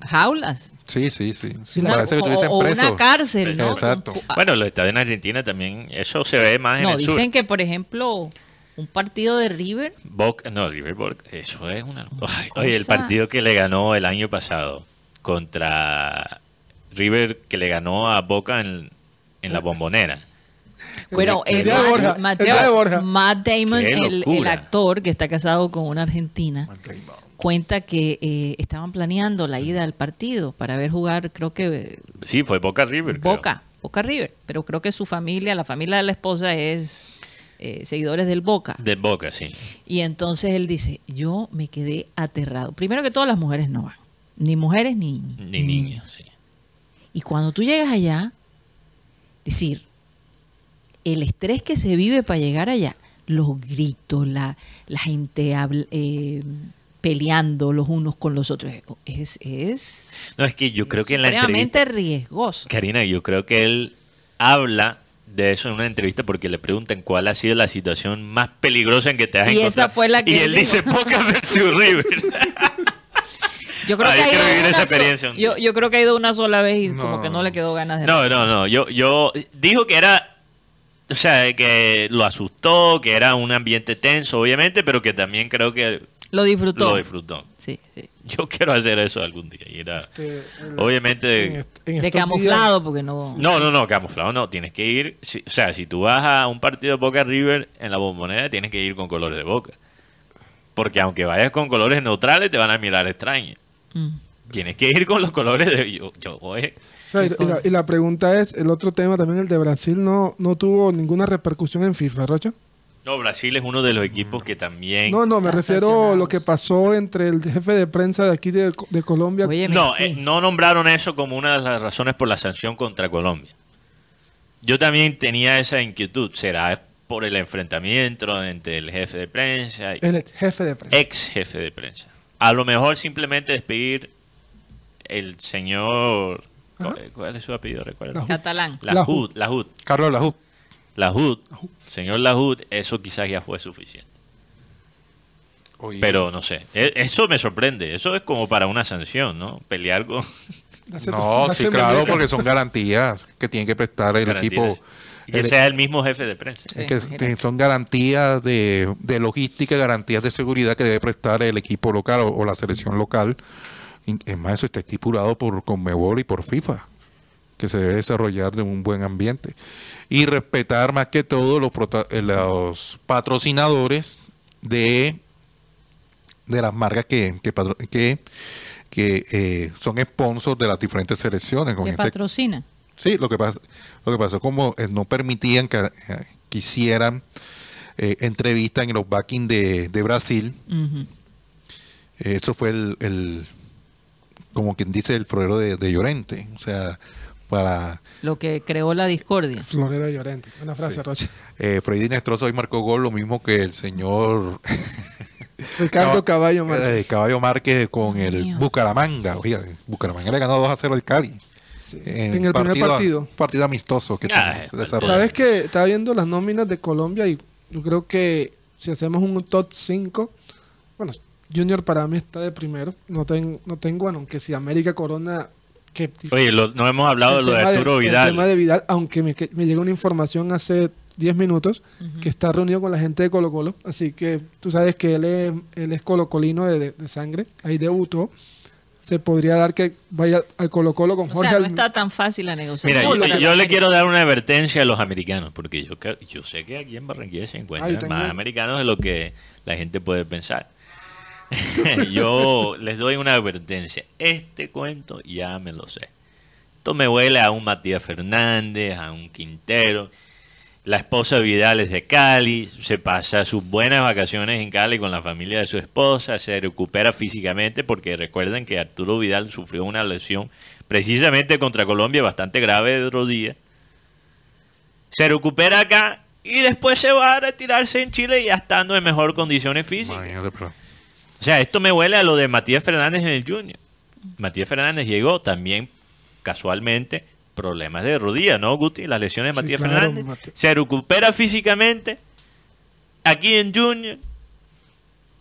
jaulas. Sí, sí, sí. sí. Una- Parece que o- o una cárcel, ¿no? Exacto. Bueno, los estadios en Argentina también, eso se ve más en No, el dicen sur. que, por ejemplo, un partido de River, Boca, no, River Boca, eso es una... Ay, oye, el partido que le ganó el año pasado contra River, que le ganó a Boca en, en la bombonera. Bueno, El Borja, Mateo- el. Matt Damon, el, actor que está casado con una argentina, cuenta que eh, estaban planeando la ida al partido para ver jugar, creo que Sí, fue Boca River. creo. Boca, Boca River, pero creo que su familia, la familia de la esposa es eh, seguidores del Boca. De Boca, sí. Y entonces él dice, yo me quedé aterrado. Primero que todas las mujeres no van, ni mujeres ni, Ni niños, sí. Y cuando tú llegas allá, decir, el estrés que se vive para llegar allá, los gritos, la, la gente habla- eh, peleando los unos con los otros, es, es No, es que yo creo que en la entrevista... riesgoso. Karina, yo creo que él habla de eso en una entrevista porque le preguntan cuál ha sido la situación más peligrosa en que te has Y esa encontrado. fue la que Y él dice Boca versus River. Yo creo Ah, que yo ha quiero ido vivir una esa so- experiencia un yo, día. yo creo que ha ido una sola vez y No. como que no le quedó ganas de No, no, no. Yo, yo dijo que era, o sea, que lo asustó, que era un ambiente tenso, obviamente, pero que también creo que Lo disfrutó. lo disfrutó. Sí, sí. Yo quiero hacer eso algún día. ir a- Este, el- obviamente. en est- en De camuflado, porque no... No, no, no, camuflado no. Tienes que ir. si- o sea, si tú vas a un partido de Boca River en la bombonera, tienes que ir con colores de Boca. Porque aunque vayas con colores neutrales, te van a mirar extraño. Mm. Tienes que ir con los colores de. Yo, yo y, la, cosa. y la pregunta es, el otro tema también, el de Brasil, no, no tuvo ninguna repercusión en FIFA, Rocha. No, Brasil es uno de los equipos que también. No, no, me refiero a lo que pasó entre el jefe de prensa de aquí de, de Colombia. Oye, No, sí. eh, no nombraron eso como una de las razones por la sanción contra Colombia. Yo también tenía esa inquietud. ¿Será por el enfrentamiento entre el jefe de prensa y el jefe de prensa. ex jefe de prensa? A lo mejor simplemente despedir el señor... Ajá. ¿Cuál es su apellido? ¿Recuerda? La- Catalán. La. HUD. La HUD. Carlos Lajú. La HUD. Señor Lahud, eso quizás ya fue suficiente. Oye, Pero no sé. E- Eso me sorprende. Eso es como para una sanción, ¿no? Pelear con... No, sí, claro, porque son garantías que tiene que prestar el garantías. equipo. Y que el- sea el mismo jefe de prensa. Sí, que imagínate. son garantías de, de logística, garantías de seguridad que debe prestar el equipo local o, o la selección local. Y, Es más, eso está estipulado por Conmebol y por FIFA, que se debe desarrollar de un buen ambiente. Y respetar más que todo los, prota- eh, los patrocinadores de, de las marcas que, que, que, que, eh, son sponsors de las diferentes selecciones. Con que este- patrocina. Sí, lo que pasa, lo que pasó como eh, no permitían que, eh, que hicieran eh, entrevistas en los backing de, de Brasil. Eh, eso fue el, el- como quien dice, el florero de, de Llorente. O sea, para Lo que creó la discordia. Florero Llorente. Una frase, Sí. Rocha. eh, Freddy Nestroza hoy marcó gol, lo mismo que el señor Ricardo Caballo Márquez. eh, Caballo Márquez con el mío. Bucaramanga. Oiga, Bucaramanga le ganó 2 a 0 al Cali. Sí. En el primer partido. partido. Partido amistoso que Ah, tenemos el desarrollado. Sabes que estaba viendo las nóminas de Colombia y yo creo que si hacemos un top 5, bueno, Junior para mí está de primero. No, ten- no tengo, bueno, aunque si América Corona. Que, Oye, lo- no hemos hablado de el lo de Arturo el Vidal. tema de Vidal, aunque me, que- me llegó una información hace 10 minutos que está reunido con la gente de Colo Colo. Así que tú sabes que él es, él es colocolino de, de- de sangre. Ahí debutó. Se podría dar que vaya al Colo Colo con O Jorge sea, no está tan fácil la negociación. Mira, yo, le quiero dar una advertencia a los americanos, porque yo, yo sé que aquí en Barranquilla se encuentran Ay, más americanos de lo que la gente puede pensar. yo les doy una advertencia. Este cuento ya me lo sé. Esto me huele a un Matías Fernández, a un Quintero. La esposa Vidal es de Cali, se pasa sus buenas vacaciones en Cali con la familia de su esposa, se recupera físicamente porque recuerden que Arturo Vidal sufrió una lesión precisamente contra Colombia bastante grave de rodilla. Se recupera acá y después se va a retirarse en Chile ya estando en mejor condiciones físicas. O sea, esto me huele a lo de Matías Fernández en el Junior. Matías Fernández llegó también casualmente problemas de rodilla, ¿no, Guti? Las lesiones de Sí, Matías claro, Fernández. Se recupera físicamente aquí en Junior.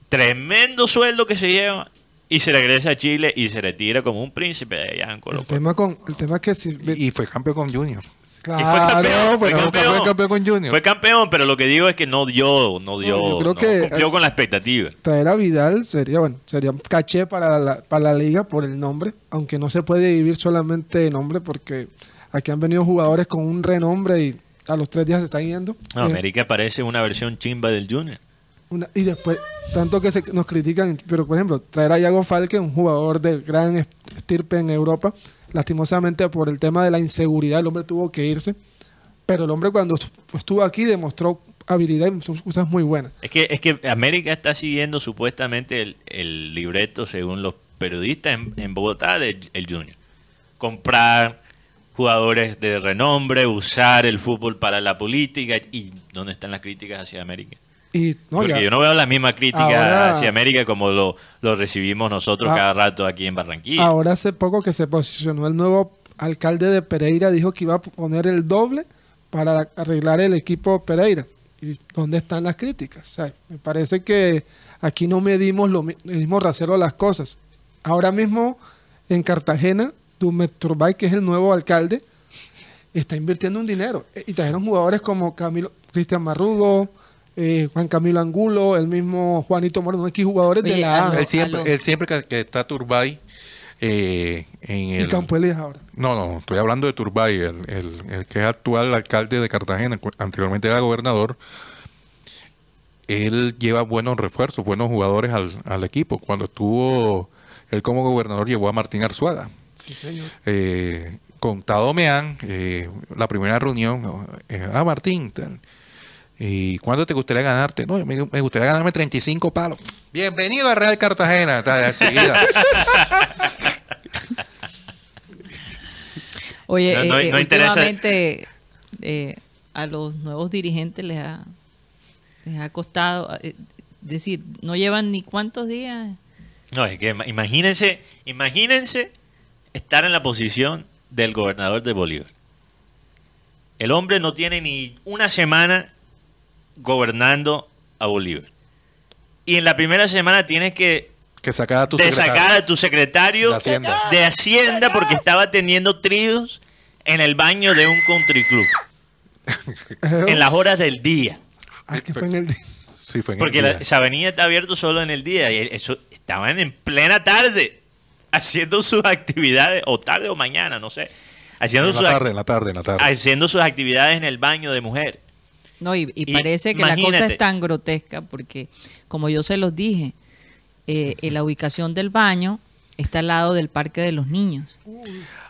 Tremendo sueldo que se lleva y se regresa a Chile y se retira como un príncipe de allá en Colo El tema, con, el tema es que si... Y fue campeón con Junior. Claro, Y fue campeón, fue Fue campeón. fue campeón con Junior. Fue campeón, pero lo que digo es que no dio, no dio, yo creo no que- cumplió con la expectativa. traer a Vidal sería, bueno, sería un caché para la, para la liga por el nombre, aunque no se puede vivir solamente de nombre porque aquí han venido jugadores con un renombre y a los tres días se están yendo. No, Eh, América parece una versión chimba del Junior. una- y después, tanto que se, nos critican, pero por ejemplo, traer a Iago Falque, un jugador de gran est- estirpe en Europa, lastimosamente por el tema de la inseguridad, el hombre tuvo que irse, pero el hombre cuando estu- estuvo aquí demostró habilidad y cosas muy buenas. Es que, es que América está siguiendo supuestamente el, el libreto, según los periodistas en, Bogotá, del el Junior. Comprar jugadores de renombre, usar el fútbol para la política. ¿Y dónde están las críticas hacia América? Y no, Porque ya- yo no veo la misma crítica Ahora- hacia América como lo, lo recibimos nosotros Ah. cada rato aquí en Barranquilla. Ahora hace poco que se posicionó el nuevo alcalde de Pereira, dijo que iba a poner el doble para arreglar el equipo Pereira. ¿Y dónde están las críticas? O sea, me parece que aquí no medimos lo el mismo rasero de las cosas. Ahora mismo en Cartagena, Turbay, que es el nuevo alcalde, está invirtiendo un dinero. Eh, Y trajeron jugadores como Camilo, Cristian Marrugo, eh, Juan Camilo Angulo, el mismo Juanito Moreno, aquí jugadores de la a. Él siempre, él siempre que, que está Turbay eh, en y el... Campo Elías ahora. No, no, estoy hablando de Turbay, el, el- el que es actual alcalde de Cartagena, anteriormente era gobernador. Él lleva buenos refuerzos, buenos jugadores al, al equipo. Cuando estuvo él como gobernador llevó a Martín Arzuaga. Sí, señor. Eh, con Tado Meán, eh, la primera reunión, eh, ah, Martín, tal. ¿Y cuándo te gustaría ganarte? No, me, me gustaría ganarme 35 palos. Bienvenido a Real Cartagena. Oye, No, no- eh, no interesa- últimamente eh, a los nuevos dirigentes les ha, les ha costado, eh, decir, no llevan ni cuántos días. No, es que ima- imagínense, imagínense estar en la posición del gobernador de Bolívar. El hombre no tiene ni una semana gobernando a Bolívar. Y en la primera semana tienes que que sacara a tu de sacar a tu secretario De Hacienda. de Hacienda porque estaba teniendo tríos en el baño de un country club en las horas del día. Ah, que fue en el día. Sí, fue en el Porque día. la, esa avenida está abierta solo en el día y eso estaban en plena tarde haciendo sus actividades o tarde o mañana, no sé, haciendo en la sus tarde, en la tarde, en la tarde. haciendo sus actividades en el baño de mujer. No, y, y Y parece que la cosa es tan grotesca porque, como yo se los dije, eh, en la ubicación del baño está al lado del parque de los niños.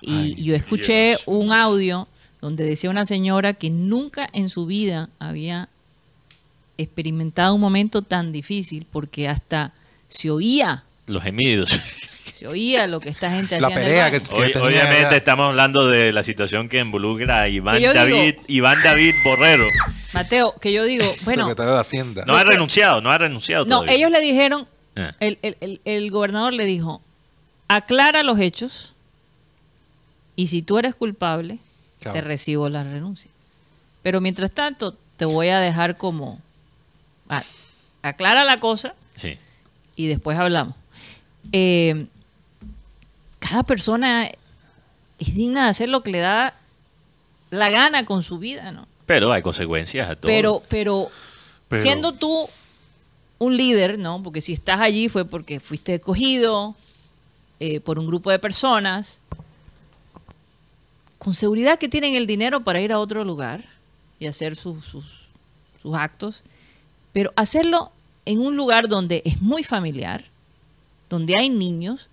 Y Ay, yo escuché un audio donde decía una señora que nunca en su vida había experimentado un momento tan difícil porque hasta se oía, Los gemidos. Se oía lo que esta gente La hacía. en el pelea que- tenía obviamente estamos hablando de la situación que involucra a Iván Que digo- David, Iván David Borrero. Mateo, que yo digo, bueno, secretario de Hacienda. No ha renunciado, no ha renunciado no, todavía. ellos le dijeron, Ah. el, el- el- el gobernador le dijo, aclara los hechos y si tú eres culpable, Claro. te recibo la renuncia. Pero mientras tanto, te voy a dejar como, ah, aclara la cosa Sí. y después hablamos. Eh, cada persona es digna de hacer lo que le da la gana con su vida, ¿no? Pero hay consecuencias a todo. Pero, pero, Pero- siendo tú un líder, ¿no? Porque si estás allí fue porque fuiste escogido eh, por un grupo de personas con seguridad que tienen el dinero para ir a otro lugar y hacer sus, sus, sus actos, pero hacerlo en un lugar donde es muy familiar, donde hay niños.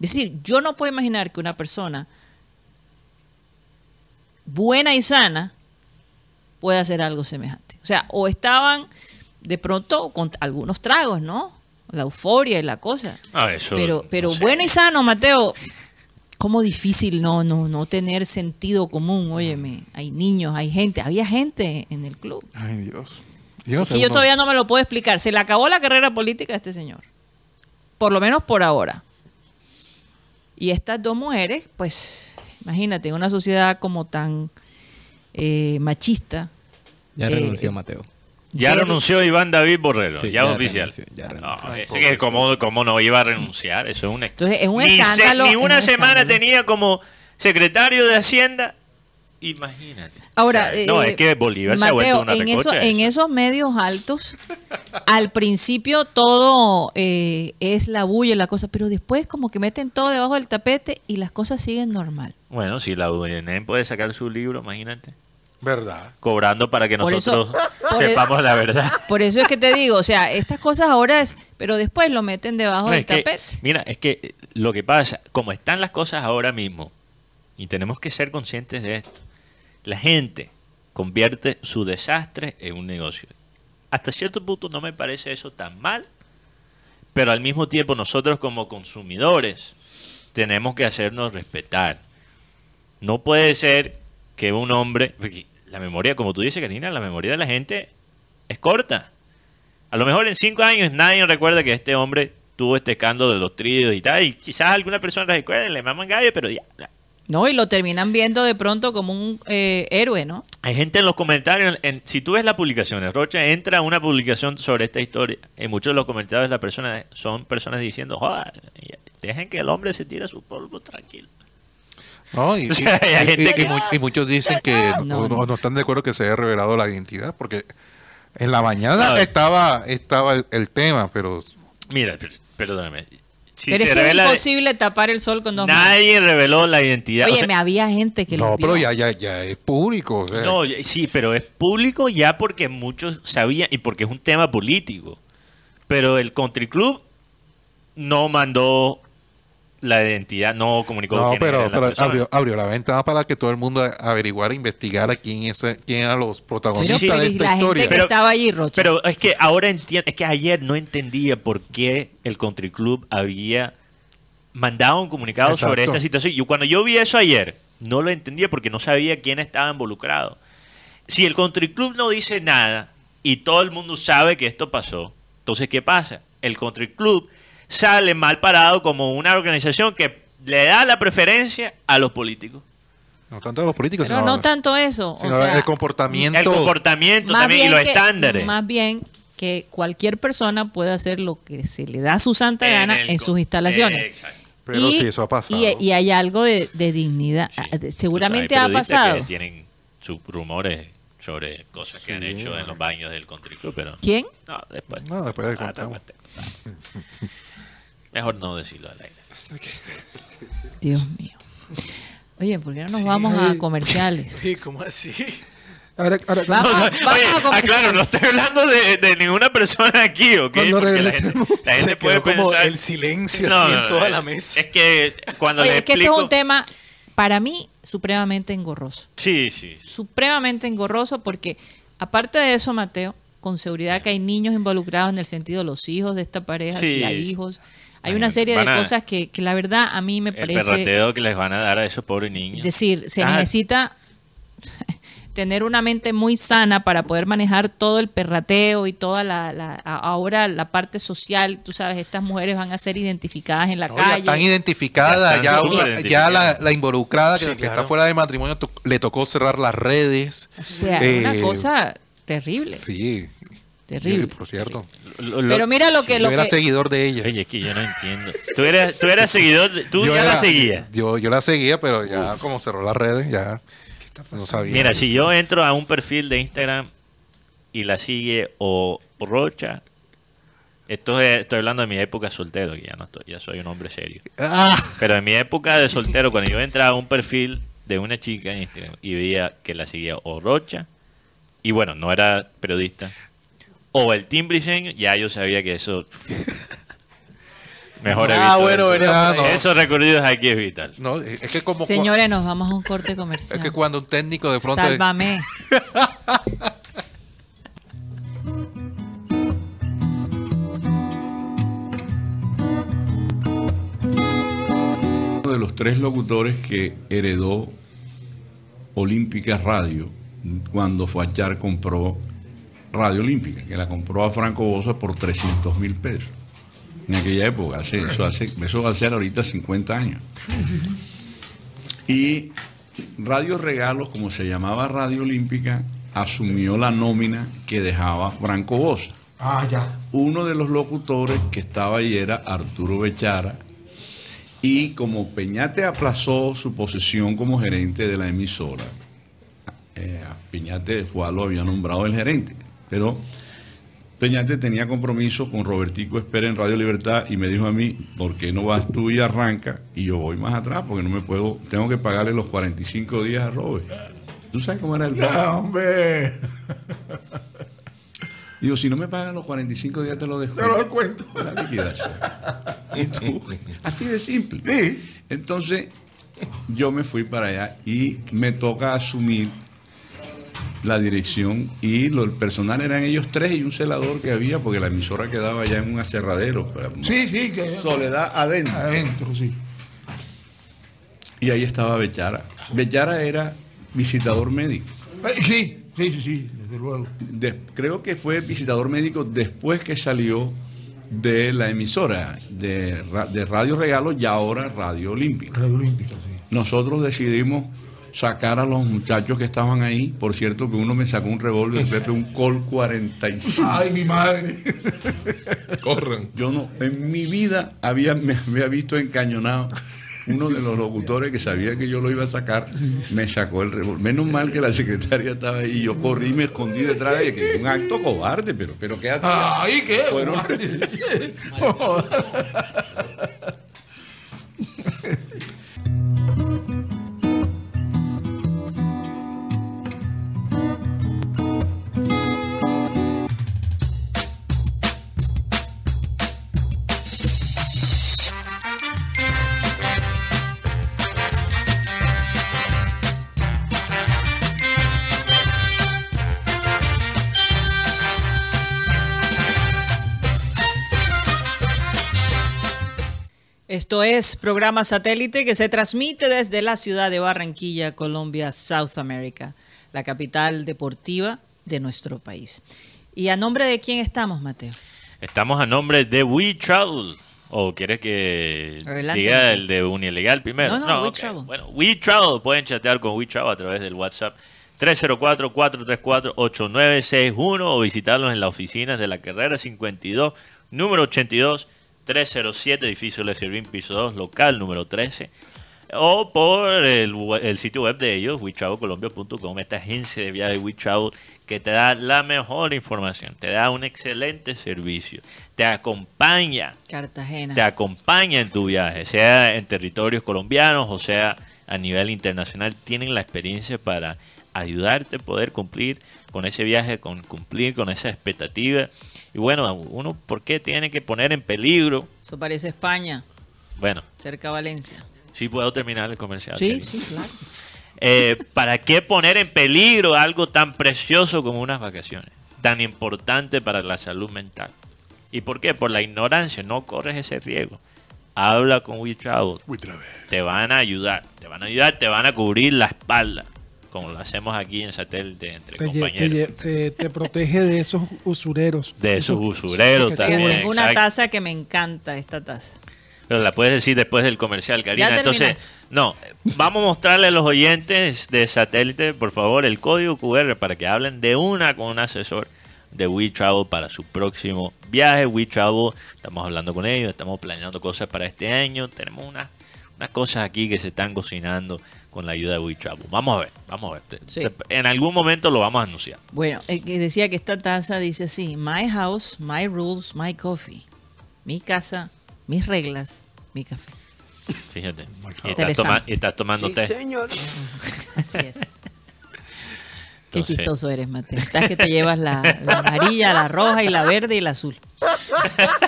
Es decir, yo no puedo imaginar que una persona buena y sana puede hacer algo semejante. O sea, o estaban de pronto con algunos tragos, ¿no? La euforia y la cosa. Ah, eso, pero pero no sé. bueno y sano, Mateo. Cómo difícil no, no, no tener sentido común, óyeme. Hay niños, hay gente, había gente en el club. Ay, Dios. Yo Es que yo todavía no me lo puedo explicar. Se le acabó la carrera política a este señor. Por lo menos por ahora. Y estas dos mujeres, pues, imagínate, en una sociedad como tan eh, machista. Ya eh, renunció Mateo. Ya renunció Iván David Borrero, Sí, ya, ya oficial. renunció, ya no, renunció. ese que cómo, cómo no iba a renunciar, eso es un Entonces, es un ni se- escándalo, ni es una un semana escándalo. tenía como secretario de Hacienda. Imagínate. Ahora, O sea, no, eh, es que Bolívar se ha Mateo, vuelto una en, eso- en esos medios altos, al principio todo eh, es la bulla y la cosa, pero después como que meten todo debajo del tapete y las cosas siguen normal. Bueno, si la UNM puede sacar su libro, imagínate. ¿Verdad? Cobrando para que Por nosotros e- sepamos la verdad. Por eso es que te digo, o sea, estas cosas ahora es, pero después lo meten debajo No, del tapete. mira, es que eh, lo que pasa, como están las cosas ahora mismo, y tenemos que ser conscientes de esto, la gente convierte su desastre en un negocio. Hasta cierto punto no me parece eso tan mal, pero al mismo tiempo nosotros como consumidores tenemos que hacernos respetar. No puede ser que un hombre, la memoria, como tú dices, Karina, la memoria de la gente es corta. A lo mejor en cinco años nadie recuerda que este hombre tuvo este escándalo de los tríos y tal, y quizás alguna persona recuerde, le maman gallo, pero ya. No, y lo terminan viendo de pronto como un eh, héroe, ¿no? Hay gente en los comentarios, en- si tú ves las publicaciones, Rocha entra una publicación sobre esta historia, en muchos de los comentarios la persona son personas diciendo, joder, dejen que el hombre se tire su polvo tranquilo. No, y, O sea, y- que- y mu- y muchos dicen que No, no, no. no están de acuerdo que se haya revelado la identidad, porque en la mañana A estaba, estaba el, el tema, pero Mira, per- perdóname. Si pero es que revela- es imposible tapar el sol con dos manos. nadie reveló la identidad. Oye, o sea, me había gente que lo no, pero ya, ya, ya es público. o sea, No, sí, pero es público ya porque muchos sabían y porque es un tema político. Pero el Country Club no mandó la identidad, no comunicó No, quién pero, era la pero abrió, abrió la ventana para que todo el mundo averiguara, investigara quién, es, quién eran los protagonistas Sí, de esta la historia. gente que Pero- estaba allí, Rocha. Pero es que ahora entiendo, es que ayer no entendía por qué el Country Club había mandado un comunicado Exacto. sobre esta situación. Y cuando yo vi eso ayer, no lo entendía porque no sabía quién estaba involucrado. Si el Country Club no dice nada y todo el mundo sabe que esto pasó, entonces ¿qué pasa? El Country Club sale mal parado como una organización que le da la preferencia a los políticos. no tanto de los políticos, Pero sino, no tanto eso. sino o sea, el comportamiento. El comportamiento también y los que- estándares. Más bien que cualquier persona puede hacer lo que se le da su santa En gana en sus instalaciones. Exacto. Pero y, sí, eso ha pasado. Y, y hay algo de, de dignidad. Sí. Seguramente ha pasado. Que tienen sus rumores sobre cosas que han hecho en los baños del country club, pero ¿Quién? no, después. No, después de Ah, Mejor no decirlo al aire. Dios mío. Oye, ¿por qué no nos vamos a comerciales? Sí, ¿cómo así? Ahora, ahora, Vamos, No, no, vamos oye, a ah, comerciales. no estoy hablando de, de ninguna persona aquí, ¿ok? Cuando Porque la gente, regresemos, la gente Se puede quedó como pensar... el silencio No, así no, en toda la es- mesa. Es que cuando Oye, le es que explico... esto es un tema, para mí, supremamente engorroso. Sí, sí. sí. Supremamente engorroso porque, aparte de eso, Mateo, con seguridad que hay niños involucrados en el sentido de los hijos de esta pareja, Sí. si hay hijos. Hay una serie de a- cosas que, que la verdad a mí me El parece... perrateo que les van a dar a esos pobres niños. Es decir, se Ah, necesita tener una mente muy sana para poder manejar todo el perrateo y toda la, la- ahora la parte social. Tú sabes, estas mujeres van a ser identificadas en la No, ya calle. están identificadas, Ya ya, están una- súper ya la, la involucrada que, Sí, que claro. está fuera de matrimonio to- le tocó cerrar las redes. o sea, Eh, una cosa terrible. Sí, Terrible. por cierto. lo- lo- Pero mira lo que... Yo Lo era que seguidor de ella. Oye, es que yo no entiendo. Tú eras, tú eras seguidor, de- tú Yo ya la seguías. Yo, yo la seguía, pero ya como cerró las redes, ya no sabía. Mira, si yo entro a un perfil de Instagram y la sigue o Rocha, esto es- estoy hablando de mi época soltero, que ya no estoy, ya soy un hombre serio. Ah, Pero en mi época de soltero, cuando yo entraba a un perfil de una chica en Instagram y veía que la seguía o Rocha, y bueno, no era periodista, o el Timbrisen, ya yo sabía que eso... Mejor Ah, bueno, eso. por ahí. Esos recorridos aquí es vital. no, es que como cua- Señores, nos vamos a un corte es comercial. que cuando un técnico de pronto Sálvame. uno de los tres locutores que heredó Olímpica Radio cuando Fachar compró Radio Olímpica, que la compró a Franco Bosa por 300 mil pesos. En aquella época, hace- eso, hace, eso va a ser ahorita 50 años. Y Radio Regalos, como se llamaba Radio Olímpica, asumió la nómina que dejaba Franco Bosa. Ah, ya. Uno de los locutores que estaba ahí era Arturo Bechara. Y como Peñate aplazó su posesión como gerente de la emisora, eh, a Peñate fue lo había nombrado el gerente. Pero Peñate tenía compromiso con Robertico Espera en Radio Libertad y me dijo a mí, ¿por qué no vas tú y arranca? Y yo voy más atrás porque no me puedo, tengo que pagarle los 45 días a Robert. ¿Tú sabes cómo era el No, hombre. Digo, si no me pagan los 45 días te lo dejo. Te lo. La liquidación. Tú, así de simple. Sí. Entonces, yo me fui para allá y me toca asumir la dirección y lo, el personal eran ellos tres y un celador que había porque la emisora quedaba allá en un aserradero. Sí, sí, que Soledad adentro. adentro, sí. Y ahí estaba Bechara. Bechara era visitador médico. Eh, Sí, sí, sí, sí, desde luego. De- creo que fue visitador médico después que salió de la emisora de, de Radio Regalo y ahora Radio Olímpica. Radio Olímpica, sí. Nosotros decidimos sacar a los muchachos que estaban ahí. Por cierto, que uno me sacó un revólver, Pepe, un Col 45. Ay, mi madre. Corran. Yo no, en mi vida había, me había visto encañonado. Uno de los locutores que sabía que yo lo iba a sacar, me sacó el revólver. Menos mal que la secretaria estaba ahí y yo corrí y me escondí detrás de ella, que un acto cobarde, pero, pero qué acto- Ay, ¿qué? Fueron- Esto es programa satélite que se transmite desde la ciudad de Barranquilla, Colombia, South America, la capital deportiva de nuestro país. ¿Y a nombre de quién estamos, Mateo? Estamos a nombre de We Travel. ¿O quieres que Adelante, diga el de Unilegal primero? No, no, We ok. Travel. Bueno, We Travel. Pueden chatear con We Travel a través del WhatsApp 304-434-8961 o visitarlos en las oficinas de la carrera 52, número 82, 307, edificio Le Servín, piso 2, local número 13. O por el, sitio web de ellos, WeTravelColombia.com, esta agencia de viajes de WeTravel que te da la mejor información, te da un excelente servicio, te acompaña Cartagena. te acompaña en tu viaje, sea en territorios colombianos o sea a nivel internacional, tienen la experiencia para ayudarte a poder cumplir con ese viaje, con cumplir con esa expectativa. Y bueno, uno, ¿por qué tiene que poner en peligro? Eso parece España, Bueno, cerca de Valencia. sí puedo terminar el comercial. Sí, sí, claro. Eh, ¿Para qué poner en peligro algo tan precioso como unas vacaciones? tan importante para la salud mental. ¿Y por qué? Por la ignorancia, no corres ese riesgo. Habla con WeTravel, te van a ayudar, te van a ayudar, te van a cubrir la espalda, como lo hacemos aquí en satélite entre Te, lle- te compañeros. lle- te- te protege de esos usureros. De esos usureros que también. Tengo una exacto. taza que me encanta, esta taza. Pero la puedes decir después del comercial, Karina. Ya Entonces, no, vamos a mostrarle a los oyentes de satélite, por favor, el código QR para que hablen de una con un asesor de WeTravel para su próximo viaje. WeTravel, estamos hablando con ellos, estamos planeando cosas para este año. Tenemos unas, unas cosas aquí que se están cocinando con la ayuda de WeTravel. Vamos a ver, vamos a ver. Sí. En algún momento lo vamos a anunciar. Bueno, que decía que esta taza dice así, my house, my rules, my coffee. Mi casa, mis reglas, mi café. Fíjate. Y estás, Interesante. toma- y estás tomando té. Así es. Qué Entonces- chistoso eres, Mateo. Estás que te llevas la, la amarilla, la roja y la verde y la azul.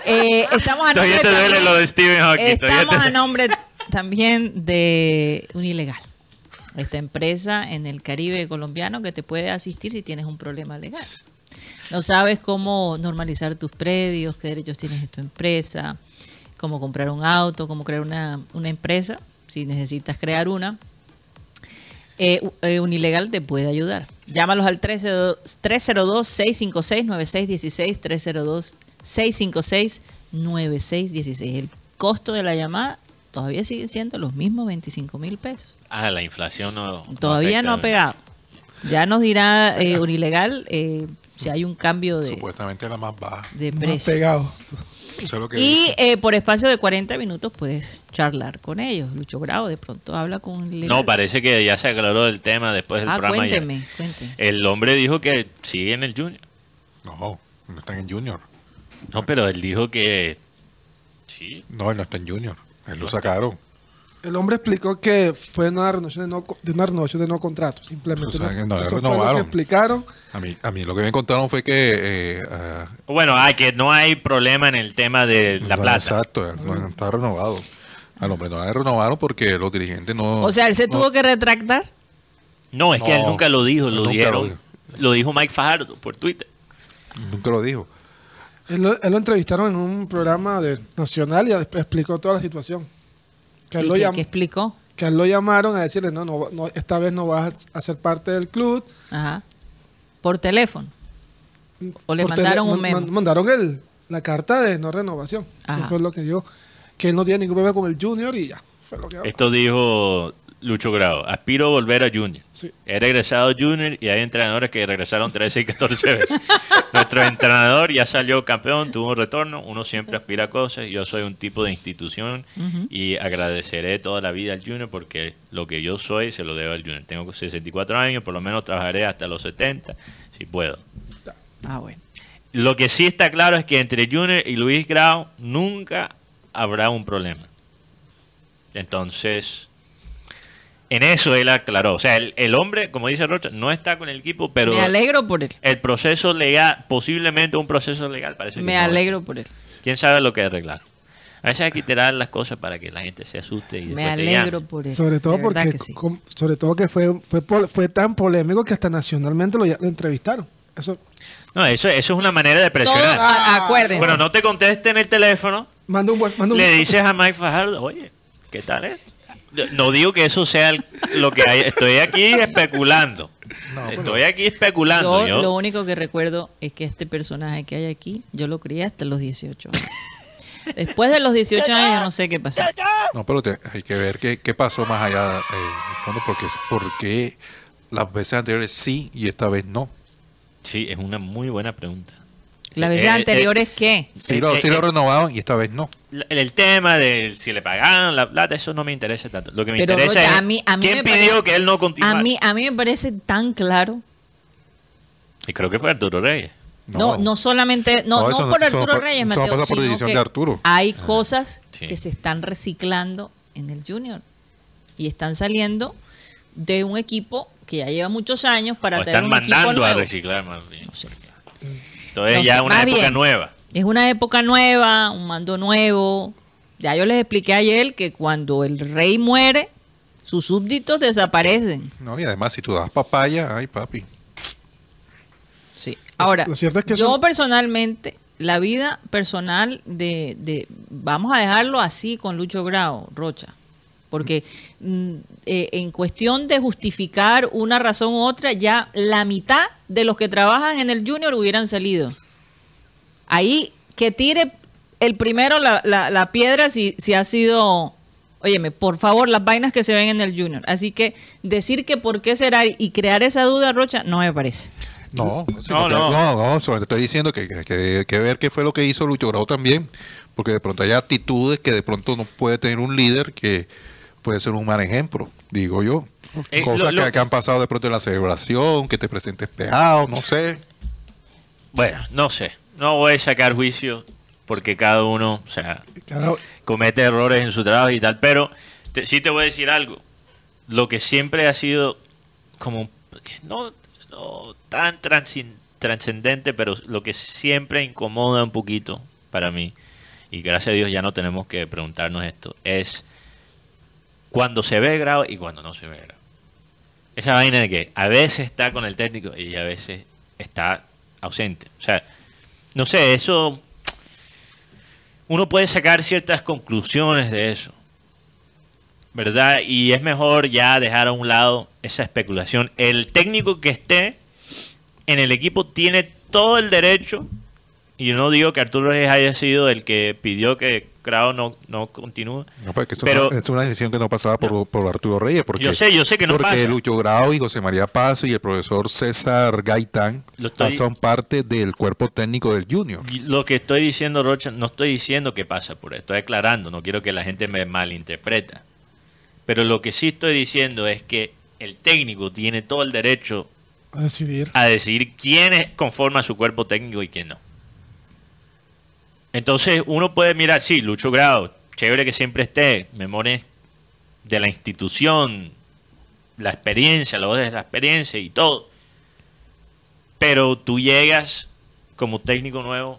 Eh, estamos a nombre Todavía te duele también- lo de Stephen Hawking. Estamos a nombre también de Unilegal. Esta empresa en el Caribe colombiano que te puede asistir si tienes un problema legal. No sabes cómo normalizar tus predios, qué derechos tienes en tu empresa, cómo comprar un auto, cómo crear una, una empresa, si necesitas crear una. Eh, eh, Unilegal te puede ayudar. Llámalos al 302 302-656-9616, 302-656-9616. El costo de la llamada todavía sigue siendo los mismos 25 mil pesos. Ah, la inflación no. Todavía afecta, no ha pegado. Ya nos dirá eh, Unilegal eh, si hay un cambio de, Supuestamente la más baja. de precio. pegado. Eso es lo que Y eh, por espacio de 40 minutos puedes charlar con ellos. Lucho Bravo de pronto habla con Unilegal. No, parece que ya se aclaró el tema después del Ah, programa. ya. cuénteme, cuénteme. El hombre dijo que sigue en el Junior. No, no están en Junior. No, pero él dijo que. Sí. No, él no está en Junior. Él lo sacaron. El hombre explicó que fue una renovación de no, de una renovación de no contrato. Simplemente. O sea, que no, Eso fue lo renovaron. que explicaron. A mí, a mí lo que me contaron fue que... eh, ah, Bueno, hay que no hay problema en el tema de la no, plata. Exacto, no está renovado. Al hombre no le renovaron porque los dirigentes no... O sea, él se no- tuvo que retractar. No, es que él nunca lo dijo, lo dijeron. lo dijo Mike Fajardo por Twitter. Nunca lo dijo. Él lo, él lo entrevistaron en un programa de nacional y después explicó toda la situación. Que a él, ¿Y lo, qué, explicó? que él lo llamaron a decirle, no, no, no, esta vez no vas a ser parte del club. Ajá. Por teléfono. O le mandaron un memo. man- mandaron el, la carta de no renovación. Ajá. Eso fue lo que yo, que él no tiene ningún problema con el junior y ya. Fue lo que Esto dijo Lucho Grau. Aspiro a volver a Junior. Sí. He regresado a Junior y hay entrenadores que regresaron 13 y 14 veces. Nuestro entrenador ya salió campeón, tuvo un retorno. Uno siempre aspira a cosas. Yo soy un tipo de institución y agradeceré toda la vida al Junior porque lo que yo soy se lo debo al Junior. Tengo 64 años, por lo menos trabajaré hasta los 70 si puedo. Ah, bueno. Lo que sí está claro es que entre Junior y Luis Grau nunca habrá un problema. Entonces, en eso él aclaró. O sea, el, el hombre, como dice Rocha, no está con el equipo, pero Me alegro por él. el proceso legal, posiblemente un proceso legal, parece que Me no. alegro por él. ¿Quién sabe lo que arreglar? A veces hay que tirar las cosas para que la gente se asuste y Me te alegro por él. Sobre todo porque que sí. com- sobre todo que fue fue pol- fue tan polémico que hasta nacionalmente lo, entrevistaron. Eso No, eso, eso es una manera de Todo- presionar. a- acuérdense. Bueno, no te contesten el teléfono, manda un buen manda un le dices a Mike Fajardo, oye, ¿qué tal es? No digo que eso sea el- lo que hay, estoy aquí especulando. estoy aquí especulando. Yo yo. lo único que recuerdo es que este personaje que hay aquí, yo lo crié hasta los 18 años. Después de los 18 años yo no sé qué pasó. No, pero te- hay que ver qué, qué pasó más allá, eh, en el fondo, porque, porque las veces anteriores sí y esta vez no. Sí, es una muy buena pregunta. Las veces Eh, eh, anteriores, ¿qué? Sí, lo, Eh, sí lo eh, renovaron y esta vez no. El, el tema de si le pagaban la plata, eso no me interesa tanto. Lo que me Pero, interesa es a mí- a mí quién me pidió parece- que él no continuara. A mí, a mí me parece tan claro. Y creo que fue Arturo Reyes. No, no, solamente, no, No, por Arturo Reyes, Mateo, pasa por sino que de Arturo. hay cosas sí. que se están reciclando en el Junior y están saliendo de un equipo que ya lleva muchos años para O tener están un equipo mandando a nuevo. reciclar más bien. No sé. Entonces No ya una época bien. nueva. Es una época nueva, un mando nuevo. Ya yo les expliqué ayer que cuando el rey muere, sus súbditos desaparecen. No, y además, si tú das papaya, ay, papi. Sí. Ahora, lo cierto es que yo personalmente, la vida personal de, de- Vamos a dejarlo así con Lucho Grau, Rocha. Porque mm, eh, en cuestión de justificar una razón u otra, ya la mitad de los que trabajan en el Junior hubieran salido. Ahí que tire el primero la, la- la piedra si, si ha sido... Óyeme, por favor, las vainas que se ven en el Junior. Así que decir que por qué será y crear esa duda, Rocha, no me parece. No, No, no. no, no, solamente estoy diciendo que hay que, que ver qué fue lo que hizo Lucho Grau también, porque de pronto hay actitudes que de pronto no puede tener un líder que puede ser un mal ejemplo, digo yo. Eh, Cosas lo- lo- que, que han pasado de pronto en la celebración, que te presentes pegado, no sé. Bueno, no sé. No voy a sacar juicio porque cada uno, o sea, Cada- comete errores en su trabajo y tal, pero te- sí te voy a decir algo. Lo que siempre ha sido como no, no tan trascendente, pero lo que siempre incomoda un poquito para mí, y gracias a Dios ya no tenemos que preguntarnos esto, es cuando se ve grado y cuando no se ve grado. Esa vaina de que a veces está con el técnico y a veces está ausente. O sea, no sé, eso uno puede sacar ciertas conclusiones de eso. ¿Verdad? Y es mejor ya dejar a un lado esa especulación. El técnico que esté en el equipo tiene todo el derecho, y yo no digo que Arturo Reyes haya sido el que pidió que No, no continúe. No, porque eso Pero- es una decisión que no pasaba por, por Arturo Reyes. Porque, Yo sé, yo sé que no porque pasa. Lucho Grau y José María Paso y el profesor César Gaitán estoy- son parte del cuerpo técnico del Junior. Lo que estoy diciendo, Rocha, no estoy diciendo que pasa por esto, estoy aclarando, no quiero que la gente me malinterpreta. Pero lo que sí estoy diciendo es que el técnico tiene todo el derecho a decidir. a decidir quién conforma su cuerpo técnico y quién no. Entonces uno puede mirar, sí, Lucho Grado, chévere que siempre esté, memorias de la institución, la experiencia, lo de la experiencia y todo. Pero tú llegas como técnico nuevo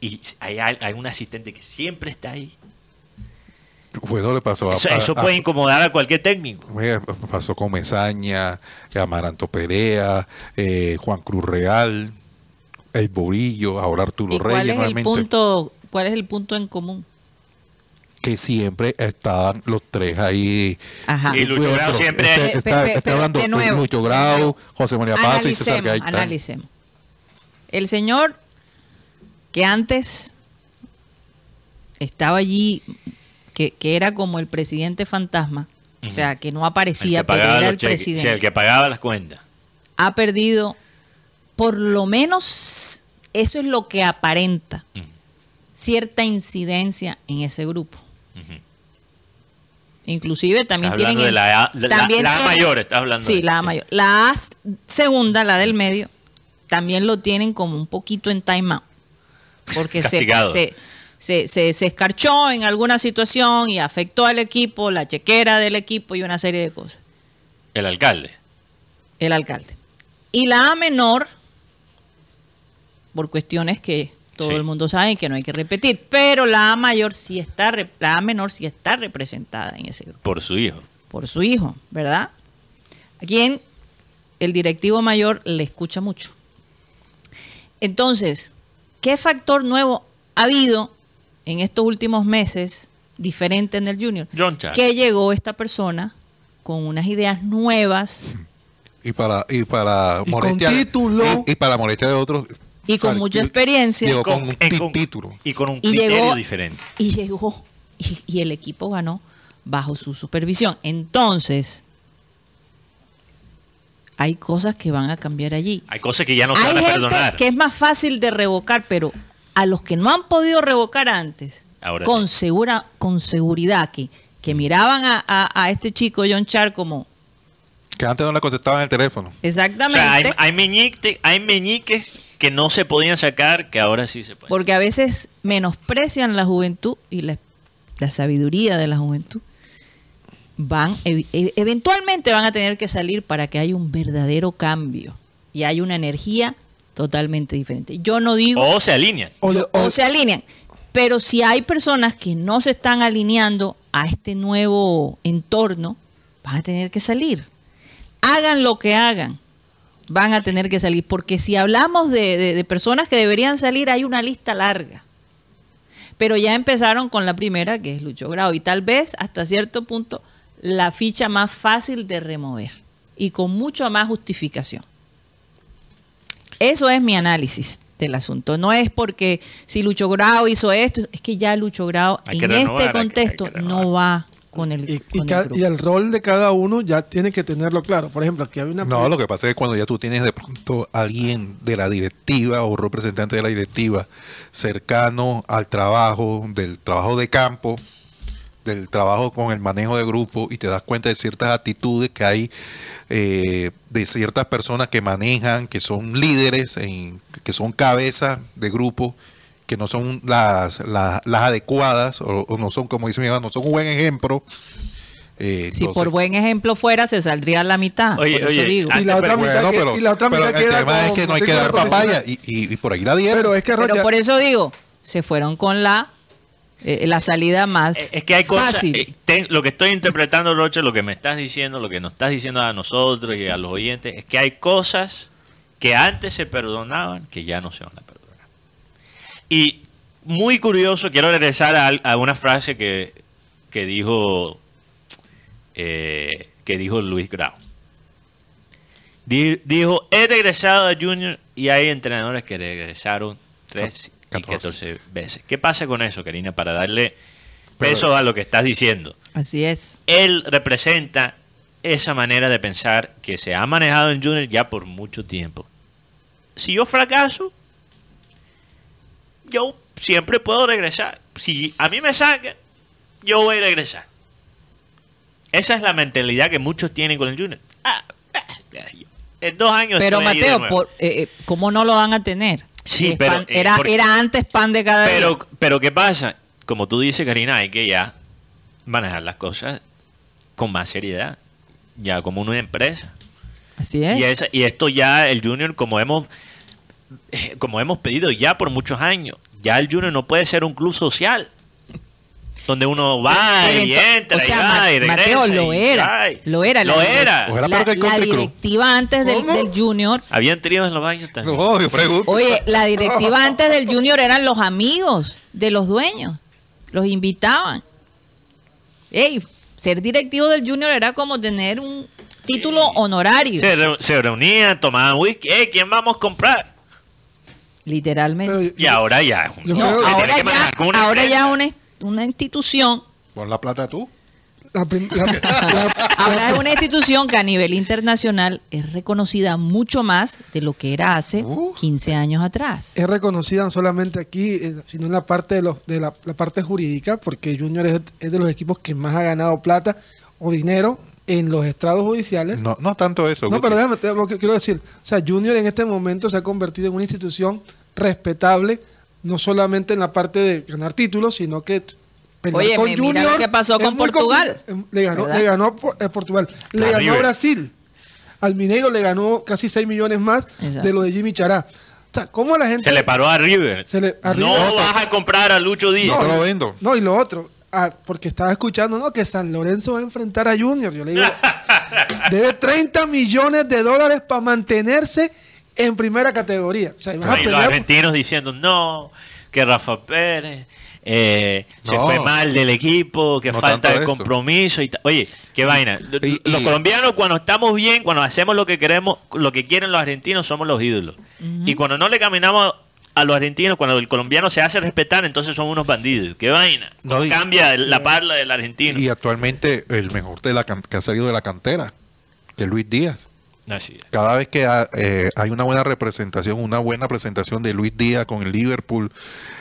y hay, un asistente que siempre está ahí. Bueno, le pasó a, Eso, eso a- puede incomodar a cualquier técnico. Mira, pasó con Mesaña, Amaranto Perea, eh, Juan Cruz Real, El Borillo, ahora Arturo ¿Y cuál Reyes es el punto? ¿Cuál es el punto en común? que siempre estaban los tres ahí. Ajá. Y Lucho Grau siempre- este- está, pe- está pero hablando de nuevo, Lucho Grau. José María Paz y César Analicemos, Gaitán. analicemos. El señor que antes estaba allí, que, que era como el presidente fantasma, o sea, que no El aparecía, que pero pagaba era el cheques, presidente, sí, el que pagaba las cuentas. ha perdido, por lo menos, eso es lo que aparenta, cierta incidencia en ese grupo. Inclusive también tienen de la A- la- también la tienen- mayor, estás hablando Sí, de- la A sí. mayor. La A segunda, la del medio, también lo tienen como un poquito en time out. Porque se, se, se, se- se escarchó en alguna situación y afectó al equipo, la chequera del equipo y una serie de cosas. El alcalde. El alcalde. Y la A menor, por cuestiones que todo Sí. el mundo sabe y que no hay que repetir, pero la A mayor sí está, re- la A menor sí está representada en ese grupo Por su hijo. por su hijo, ¿verdad? A quien el directivo mayor le escucha mucho. Entonces, ¿qué factor nuevo ha habido en estos últimos meses diferente en el Junior? John Char. Que llegó esta persona con unas ideas nuevas Y para, y para Y con título. Y, y para la molestia de otros. Y con o sea, mucha experiencia. Llegó con, un con- título. Y con un y criterio llegó diferente. y llegó y, y el equipo ganó bajo su supervisión. Entonces, hay cosas que van a cambiar allí. Hay cosas que ya no se Hay van a gente perdonar. que es más fácil de revocar, pero a los que no han podido revocar antes, Ahora con, sí. segura, con seguridad, que, que miraban a, a- a este chico John Char como Que antes no le contestaban el teléfono. O exactamente, sea, hay, hay, meñique- hay meñiques que no se podían sacar que ahora sí se pueden. porque a veces menosprecian la juventud y la, la sabiduría de la juventud. Van, ev- e- eventualmente van a tener que salir para que haya un verdadero cambio y haya una energía totalmente diferente. Yo no digo O se alinean. O, o- se alinean. Pero si hay personas que no se están alineando a este nuevo entorno, van a tener que salir. Hagan lo que hagan. Van a tener que salir. Porque si hablamos de, de- de personas que deberían salir, hay una lista larga. Pero ya empezaron con la primera, que es Lucho Grau, y tal vez hasta cierto punto la ficha más fácil de remover y con mucho más justificación. Eso es mi análisis del asunto. No es porque si Lucho Grau hizo esto, es que ya Lucho Grau Hay en renovar, hay este que- hay contexto que no va con el, Y, y con el ca- grupo. y el rol de cada uno ya tiene que tenerlo claro. Por ejemplo, aquí hay una... No, lo que pasa es que cuando ya tú tienes de pronto alguien de la directiva o representante de la directiva cercano al trabajo, del trabajo de campo, del trabajo con el manejo de grupo y te das cuenta de ciertas actitudes que hay eh, de ciertas personas que manejan, que son líderes, en- que son cabezas de grupo, que no son las, las, las adecuadas o, o no son, como dice mi mamá, no son un buen ejemplo. eh, Si por buen ejemplo fuera, se saldría la mitad. Oye, por eso oye, digo. Y la otra pero- mitad, Bueno, que- pero, y la otra pero mitad el tema es que no hay que dar papaya y, y- y por ahí la dieron. Pero es que Pero por eso digo, se fueron con la eh, la salida más Es que hay cosas. fácil. eh, lo que estoy interpretando, Roche, lo que me estás diciendo, lo que nos estás diciendo a nosotros y a los oyentes, es que hay cosas que antes se perdonaban que ya no se van a perdonar. Y muy curioso, quiero regresar a, a una frase que, que dijo eh, que dijo Luis Grau. Di- dijo, he regresado a Junior y hay entrenadores que regresaron tres y 14. 14 veces. ¿Qué pasa con eso, Karina? Para darle peso a lo que estás diciendo. Así es. Él representa esa manera de pensar que se ha manejado en Junior ya por mucho tiempo. Si yo fracaso, yo siempre puedo regresar. Si a mí me sacan, yo voy a regresar. Esa es la mentalidad que muchos tienen con el Junior. Ah, ah, en dos años. Pero Mateo, por, eh, eh, ¿cómo no lo van a tener? Sí, pero, pan- eh, era, porque- era antes pan de cada Pero, día. pero ¿qué pasa? Como tú dices, Karina, hay que ya manejar las cosas con más seriedad. Ya como una empresa. Así es. Y, esa- y esto ya el Junior, como hemos, como hemos pedido ya por muchos años, ya el Junior no puede ser un club social. Donde uno va Pero y entra o sea, y va Ma- y regresa. Mateo, lo era. y- Lo era. Lo la, era. La, directiva antes del, Junior. Habían tríos en los baños también. No, yo pregunto. Oye, la directiva antes del Junior eran los amigos de los dueños. Los invitaban. Ey, ser directivo del Junior era como tener un título honorario. Se, re- se reunían, tomaban whisky. "Eh, ¿Quién vamos a comprar? Literalmente. Pero- Y ahora ya. es un- Yo No, creo- ahora ya, una ahora ya una, una institución. Pon la plata tú. la prim- la- la- Ahora es una institución que a nivel internacional es reconocida mucho más de lo que era hace Uh. 15 años atrás. es reconocida no solamente aquí, eh, sino en la parte de, los, de la, la parte jurídica, porque Junior es, es de los equipos que más ha ganado plata o dinero en los estrados judiciales. No, no tanto eso. No, Guti. pero déjame, te- lo que quiero decir. O sea, Junior en este momento se ha convertido en una institución respetable, no solamente en la parte de ganar títulos, sino que pelear Oye, con me- mira Junior lo que pasó con Portugal, compli- Le ganó, le ganó a a Portugal, le ganó a. Brasil. Al Mineiro le ganó casi 6 millones más Exacto. de lo de Jimmy Chará. O sea, ¿cómo la gente... Se le paró a River. Se le- a no vas a comprar a Lucho Díaz. No, lo vendo. No, y lo otro, ah, porque estaba escuchando, ¿no? Que San Lorenzo va a enfrentar a Junior. Yo le digo, debe 30 millones de dólares para mantenerse en primera categoría. O sea, y vas a y los argentinos diciendo no, que Rafa Pérez eh, se fue mal del equipo, que No falta de compromiso. y ta- Oye, qué vaina. Y- los colombianos cuando estamos bien, cuando hacemos lo que queremos, lo que quieren los argentinos, somos los ídolos. Y cuando no le caminamos a los argentinos, cuando el colombiano se hace respetar, entonces son unos bandidos. Qué vaina. No, y- Cambia la parla del argentino. Y actualmente el mejor de la que ha salido de la cantera, que es Luis Díaz. Así es. Cada vez que ha- eh, hay una buena representación, una buena presentación de Luis Díaz con el Liverpool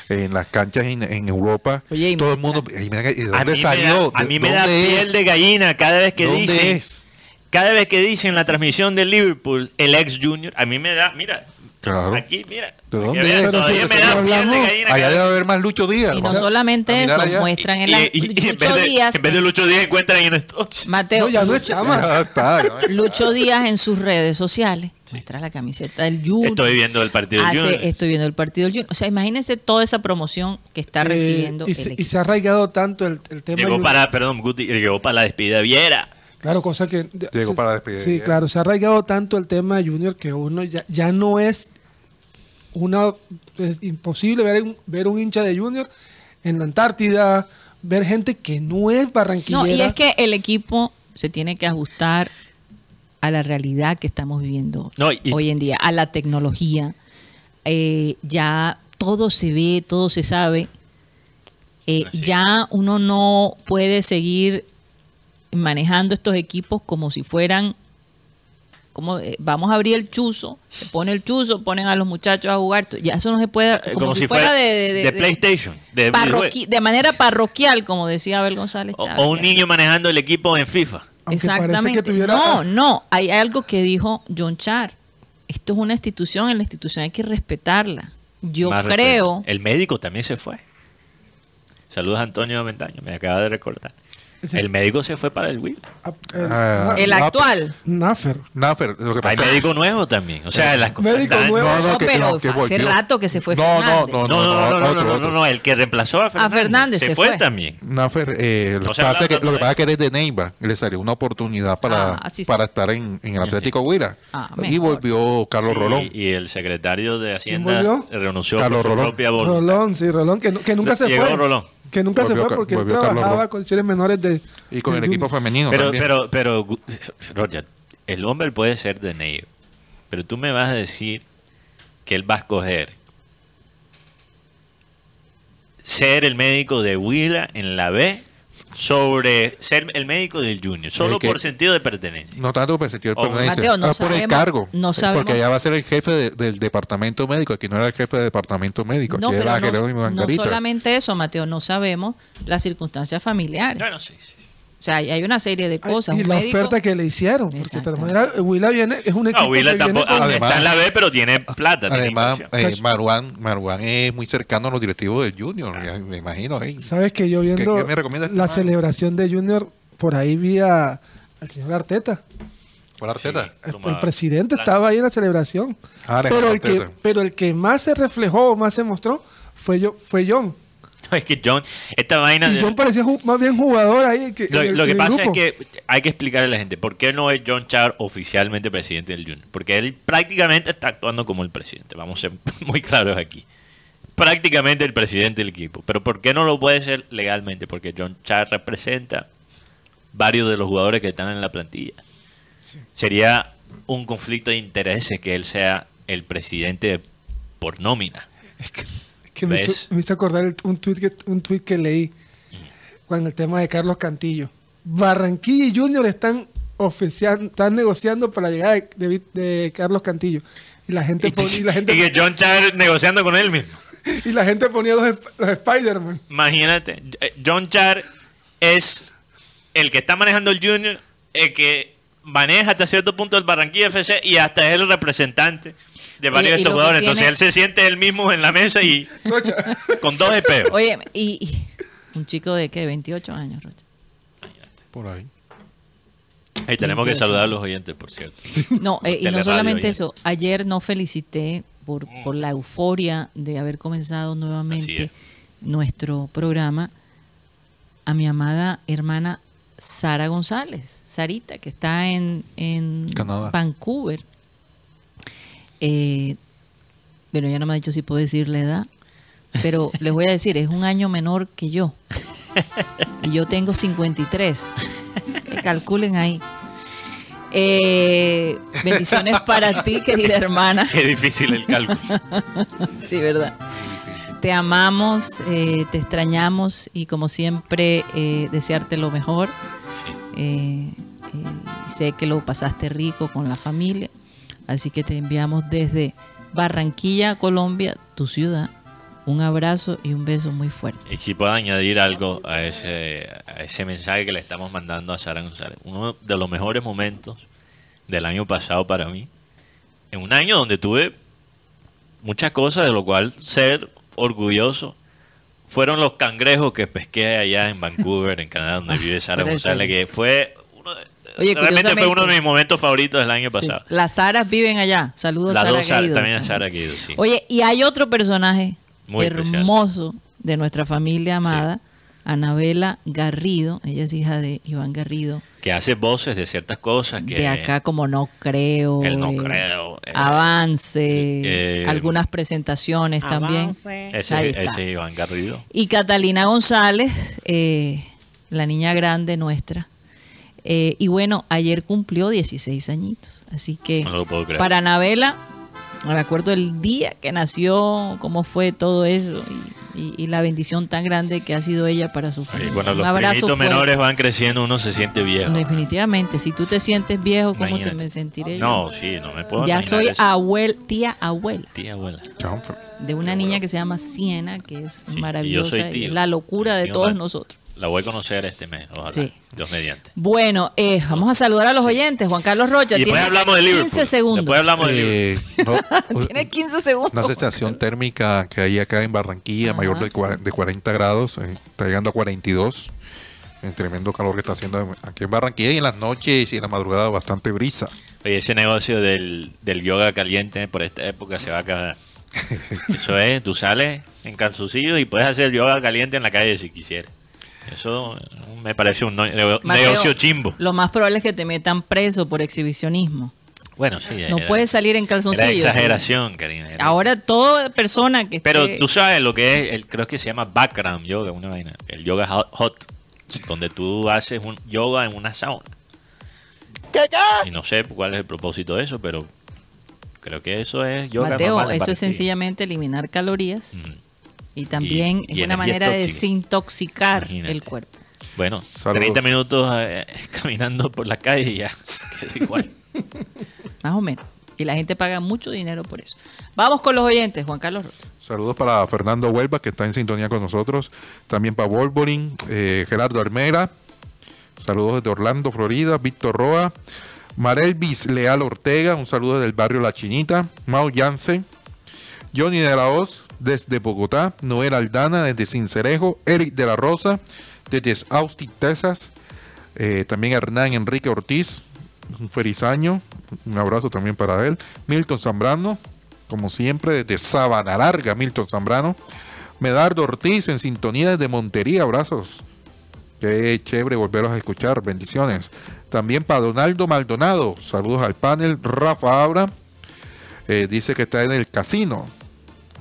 en las canchas en, en Europa, Oye, y todo el mundo, ¿y mira, ¿y ¿de A dónde mí, me salió? da, a mí me da ¿Dónde piel es? de gallina cada vez que ¿Dónde dicen es? cada vez que dicen la transmisión del Liverpool, el ex Junior, a mí me da, mira, Claro. aquí, mira. ¿De dónde es? Todavía me da de. Allá debe haber más Lucho Díaz. Y no solamente eso, allá. muestran en la y- y en, Lucho vez de, Díaz. en vez de Lucho Díaz encuentran en esto. Mateo, No, ya no es Lucho, chama. Ya está, ya. Lucho Díaz en sus redes sociales muestra la camiseta del Junior. Estoy viendo el partido del Junior. Estoy viendo el partido del Junior. O sea, imagínense toda esa promoción que está Eh, recibiendo y, el se, y se ha arraigado tanto el, el tema. Llegó para, perdón, Guti, llegó para la despedida de Viera. Claro, cosa que... Llegó para despedir. Sí, claro, se ha arraigado tanto el tema de Junior que uno ya, ya no es una... Es imposible ver, un- ver un hincha de Junior en la Antártida, ver gente que no es barranquillera. No, y es que el equipo se tiene que ajustar a la realidad que estamos viviendo No, y- hoy en día, a la tecnología. Eh, ya todo se ve, todo se sabe. Eh, ya uno no puede seguir manejando estos equipos como si fueran como eh, vamos a abrir el chuzo, se pone el chuzo, ponen a los muchachos a jugar, ya eso no se puede Eh, como, si, fuera, de, de- de- de PlayStation, de parroqui- de manera parroquial, como decía Abel González o, Chávez. o un niño manejando el equipo en FIFA. Aunque Exactamente. que tuviera- No, no, hay algo que dijo John Char. Esto es una institución, en la institución hay que respetarla. Yo Más creo, respeto. El médico también se fue. Saludos a Antonio Ventaño, me acaba de recordar. El médico se fue para el Will. Ah, el- Ah, el no, actual. Nafer. Nafer, lo que Hay médico nuevo también. O sea, las cosas Médico nuevo. No, que- pero que hace volvió. rato que se fue No, Fernández. no, No, no, no, no, no, otro, no, otro. no, no, el que reemplazó a Fernández, Fernández se, se fue, fue. también. Nafer, eh, lo, No que se pasa habla es que, lo que pasa es que desde Neiva le salió una oportunidad para, Ah, sí, sí. para estar en, en el Atlético Huila. Ah, y volvió Carlos Sí, Rolón. Y el secretario de Hacienda renunció Carlos por su Rolón. propia voluntad. Rolón, sí, Rolón, que, que nunca se Llegó fue. Rolón. Que nunca Volvió se fue porque él trabajaba con selecciones menores de. Y con el equipo femenino Pero, también. pero, pero, Roger, el hombre puede ser de Neiva, pero tú me vas a decir que él va a escoger ser el médico de Huila en la B sobre ser el médico del Junior, solo Es que- por sentido de pertenencia. no tanto por el sentido de pertenencia, Mateo, no por el cargo. no sabemos- Porque allá va a ser el jefe de- del departamento médico. Aquí no era el jefe del departamento médico. Aquí No, era pero Jerónimo no, solamente eso, Mateo, no sabemos las circunstancias familiares. Bueno, sí, sí. O sea, hay una serie de Ay, cosas. y Un la médico- oferta que le hicieron. Porque de maneras, Huila viene, es un equipo No, viene tampoco con- Además- está en la B, pero tiene plata. tiene Además, inversión. eh, Marwan, Marwan es muy cercano a los directivos del Junior, me imagino. eh. Sabes que yo viendo ¿Qué- qué me recomienda este la celebración de Junior, por ahí vi a- al señor Arteta. ¿Cuál Arteta? Sí. El presidente estaba ahí en la celebración. Ah, pero, el que, pero el que más se reflejó, más se mostró, fue, yo, fue John. Es que John, esta vaina... Y John parecía más bien jugador ahí. Que, Lo, el- lo que pasa grupo. es que hay que explicarle a la gente por qué no es John Char oficialmente presidente del Junior. Porque él prácticamente está actuando como el presidente. Vamos a ser muy claros aquí. Prácticamente el presidente del equipo. Pero ¿por qué no lo puede ser legalmente? Porque John Char representa varios de los jugadores que están en la plantilla. Sería un conflicto de intereses que él sea el presidente por nómina. que me hizo, ¿Ves? me hizo acordar el- un tweet que, un tweet que leí con el tema de Carlos Cantillo. Barranquilla y Junior están oficiando, están negociando para la llegada de, de- de Carlos Cantillo. Y la gente, Y, la gente, y que John Char negociando con él mismo. y la gente ponía los, los Spider-Man. Imagínate, eh, John Char es el que está manejando el Junior, el que maneja hasta cierto punto el Barranquilla FC y hasta es el representante de varios de estos jugadores. Entonces tiene- él se siente él mismo en la mesa y Rocha. con dos espeos. Oye, y, y un chico de qué, 28 años, Rocha. Por ahí. Y tenemos que 28. saludar a los oyentes, por cierto. No, eh, y no solamente eso. Ayer no felicité por, por la euforia de haber comenzado nuevamente es. nuestro programa a mi amada hermana Sara González, Sarita, que está en, en Canadá. Vancouver. Eh, bueno, ya no me ha dicho si puedo decir la edad, pero les voy a decir, es un año menor que yo. Y yo tengo 53. Que calculen ahí. Eh, bendiciones para ti, querida hermana. Qué difícil el cálculo. Sí, verdad. Te amamos, eh, te extrañamos y como siempre eh, desearte lo mejor. Eh, eh, sé que lo pasaste rico con la familia, así que te enviamos desde Barranquilla, Colombia, tu ciudad, un abrazo y un beso muy fuerte. Y si puedo añadir algo a ese, a ese mensaje que le estamos mandando a Sara González. Uno de los mejores momentos del año pasado para mí. En un año donde tuve muchas cosas de lo cual ser orgulloso. Fueron los cangrejos que pesqué allá en Vancouver, en Canadá, donde vive Sara González, que fue Oye, realmente fue uno de mis momentos favoritos del año Sí. pasado. Las Saras viven allá. Saludos Las Sara dos Sara- también a. Sara Guido, sí. Oye, y hay otro personaje Muy especial. hermoso de nuestra familia amada, Anabela Garrido, ella es hija de Iván Garrido, Que hace voces de ciertas cosas que... de acá como No Creo, El No eh, Creo, eh, Avance, eh, algunas presentaciones también. Ese, Ahí está. ese Iván Garrido. Y Catalina González, eh, la niña grande nuestra. Eh, y bueno, ayer cumplió 16 añitos. Así que No lo puedo creer. para Anabela, me acuerdo el día que nació, cómo fue todo eso y, y- y la bendición tan grande que ha sido ella para su Y familia. cuando Un los primitos menores van creciendo, uno se siente viejo. Definitivamente, si tú te sientes viejo, ¿cómo te me sentiré yo? No, sí, no me puedo ya soy eso. abuel, tía abuela Tía abuela. De una niña que se llama Siena, que es Sí, y yo maravillosa, soy y tío. la locura de Tío todos nosotros. La voy a conocer este mes, ojalá. Sí. Dios mediante. Bueno, eh, vamos a saludar a los oyentes. Juan Carlos Rocha, Y después hablamos de Liverpool. 15 segundos. Después hablamos de Liverpool. Eh, no, Tienes 15 segundos. una sensación térmica que hay acá en Barranquilla, mayor de, de 40 grados, eh, está llegando a 42. El tremendo calor que está haciendo aquí en Barranquilla y en las noches y en la madrugada bastante brisa. Oye, ese negocio del, del yoga caliente por esta época se va a acabar. Eso es, tú sales en calzoncillo y puedes hacer yoga caliente en la calle si quisieras. Eso eh, me parece un Mateo, negocio chimbo. Lo más probable es que te metan preso por exhibicionismo. Bueno, sí. No era- puedes salir en calzoncillos. exageración, Karina. era- Ahora toda persona que Pero esté- tú sabes lo que es, el, creo que se llama background yoga, una vaina. El yoga hot, hot, donde tú haces un yoga en una sauna. Y no sé cuál es el propósito de eso, pero creo que eso es yoga. Mateo, eso es sencillamente eliminar calorías. Y también Y- y es una manera de desintoxicar Imagínate. el cuerpo. Bueno, Saludos. 30 minutos eh, caminando por la calle y ya quedó igual. Más o menos. Y la gente paga mucho dinero por eso. Vamos con los oyentes, Juan Carlos Rocha. Saludos para Fernando Huelva, que está en sintonía con nosotros. También para Wolverine, eh, Gerardo Armera. Saludos desde Orlando, Florida. Víctor Roa. Marelvis Leal Ortega, un saludo del barrio La Chinita. Mau Yance. Johnny de la Hoz, desde Bogotá. Noel Aldana, desde Cincerejo. Eric de la Rosa, desde Austin, Texas. Eh, también Hernán Enrique Ortiz, un ferizaño. Un abrazo también para él. Milton Zambrano, como siempre, desde Sabana Larga, Milton Zambrano. Medardo Ortiz, en sintonía desde Montería, abrazos. Qué chévere volverlos a escuchar, bendiciones. También para Donaldo Maldonado, saludos al panel. Rafa Abra, eh, dice que está en el casino.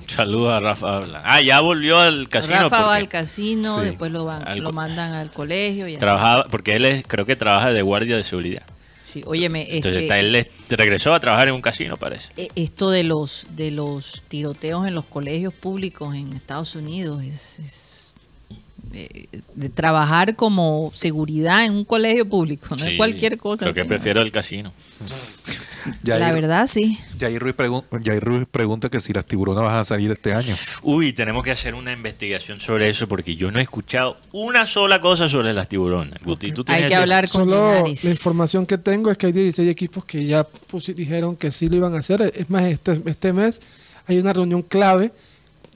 Saludos a Rafa Habla. Ah, ya volvió al casino. Rafa va al casino, Sí. después lo, van, Al lo mandan al colegio y así. Trabajaba, porque él es, creo que trabaja de guardia de seguridad. Sí, óyeme, Entonces este, está- él es- regresó a trabajar en un casino, parece. eh, esto de los de los tiroteos en los colegios públicos en Estados Unidos es, es de, de trabajar como seguridad en un colegio público, no es cualquier cosa. Creo que señor. prefiero el casino. La verdad, sí. Jair Ruiz, pregun- Ruiz pregunta que si las tiburonas van a salir este año. Uy, tenemos que hacer una investigación sobre eso porque yo no he escuchado una sola cosa sobre las tiburonas. Guti, ¿tú Hay tienes que ese- hablar con Solo la información que tengo es que hay 16 equipos que ya pusi- dijeron que sí lo iban a hacer. Es más, este, este mes hay una reunión clave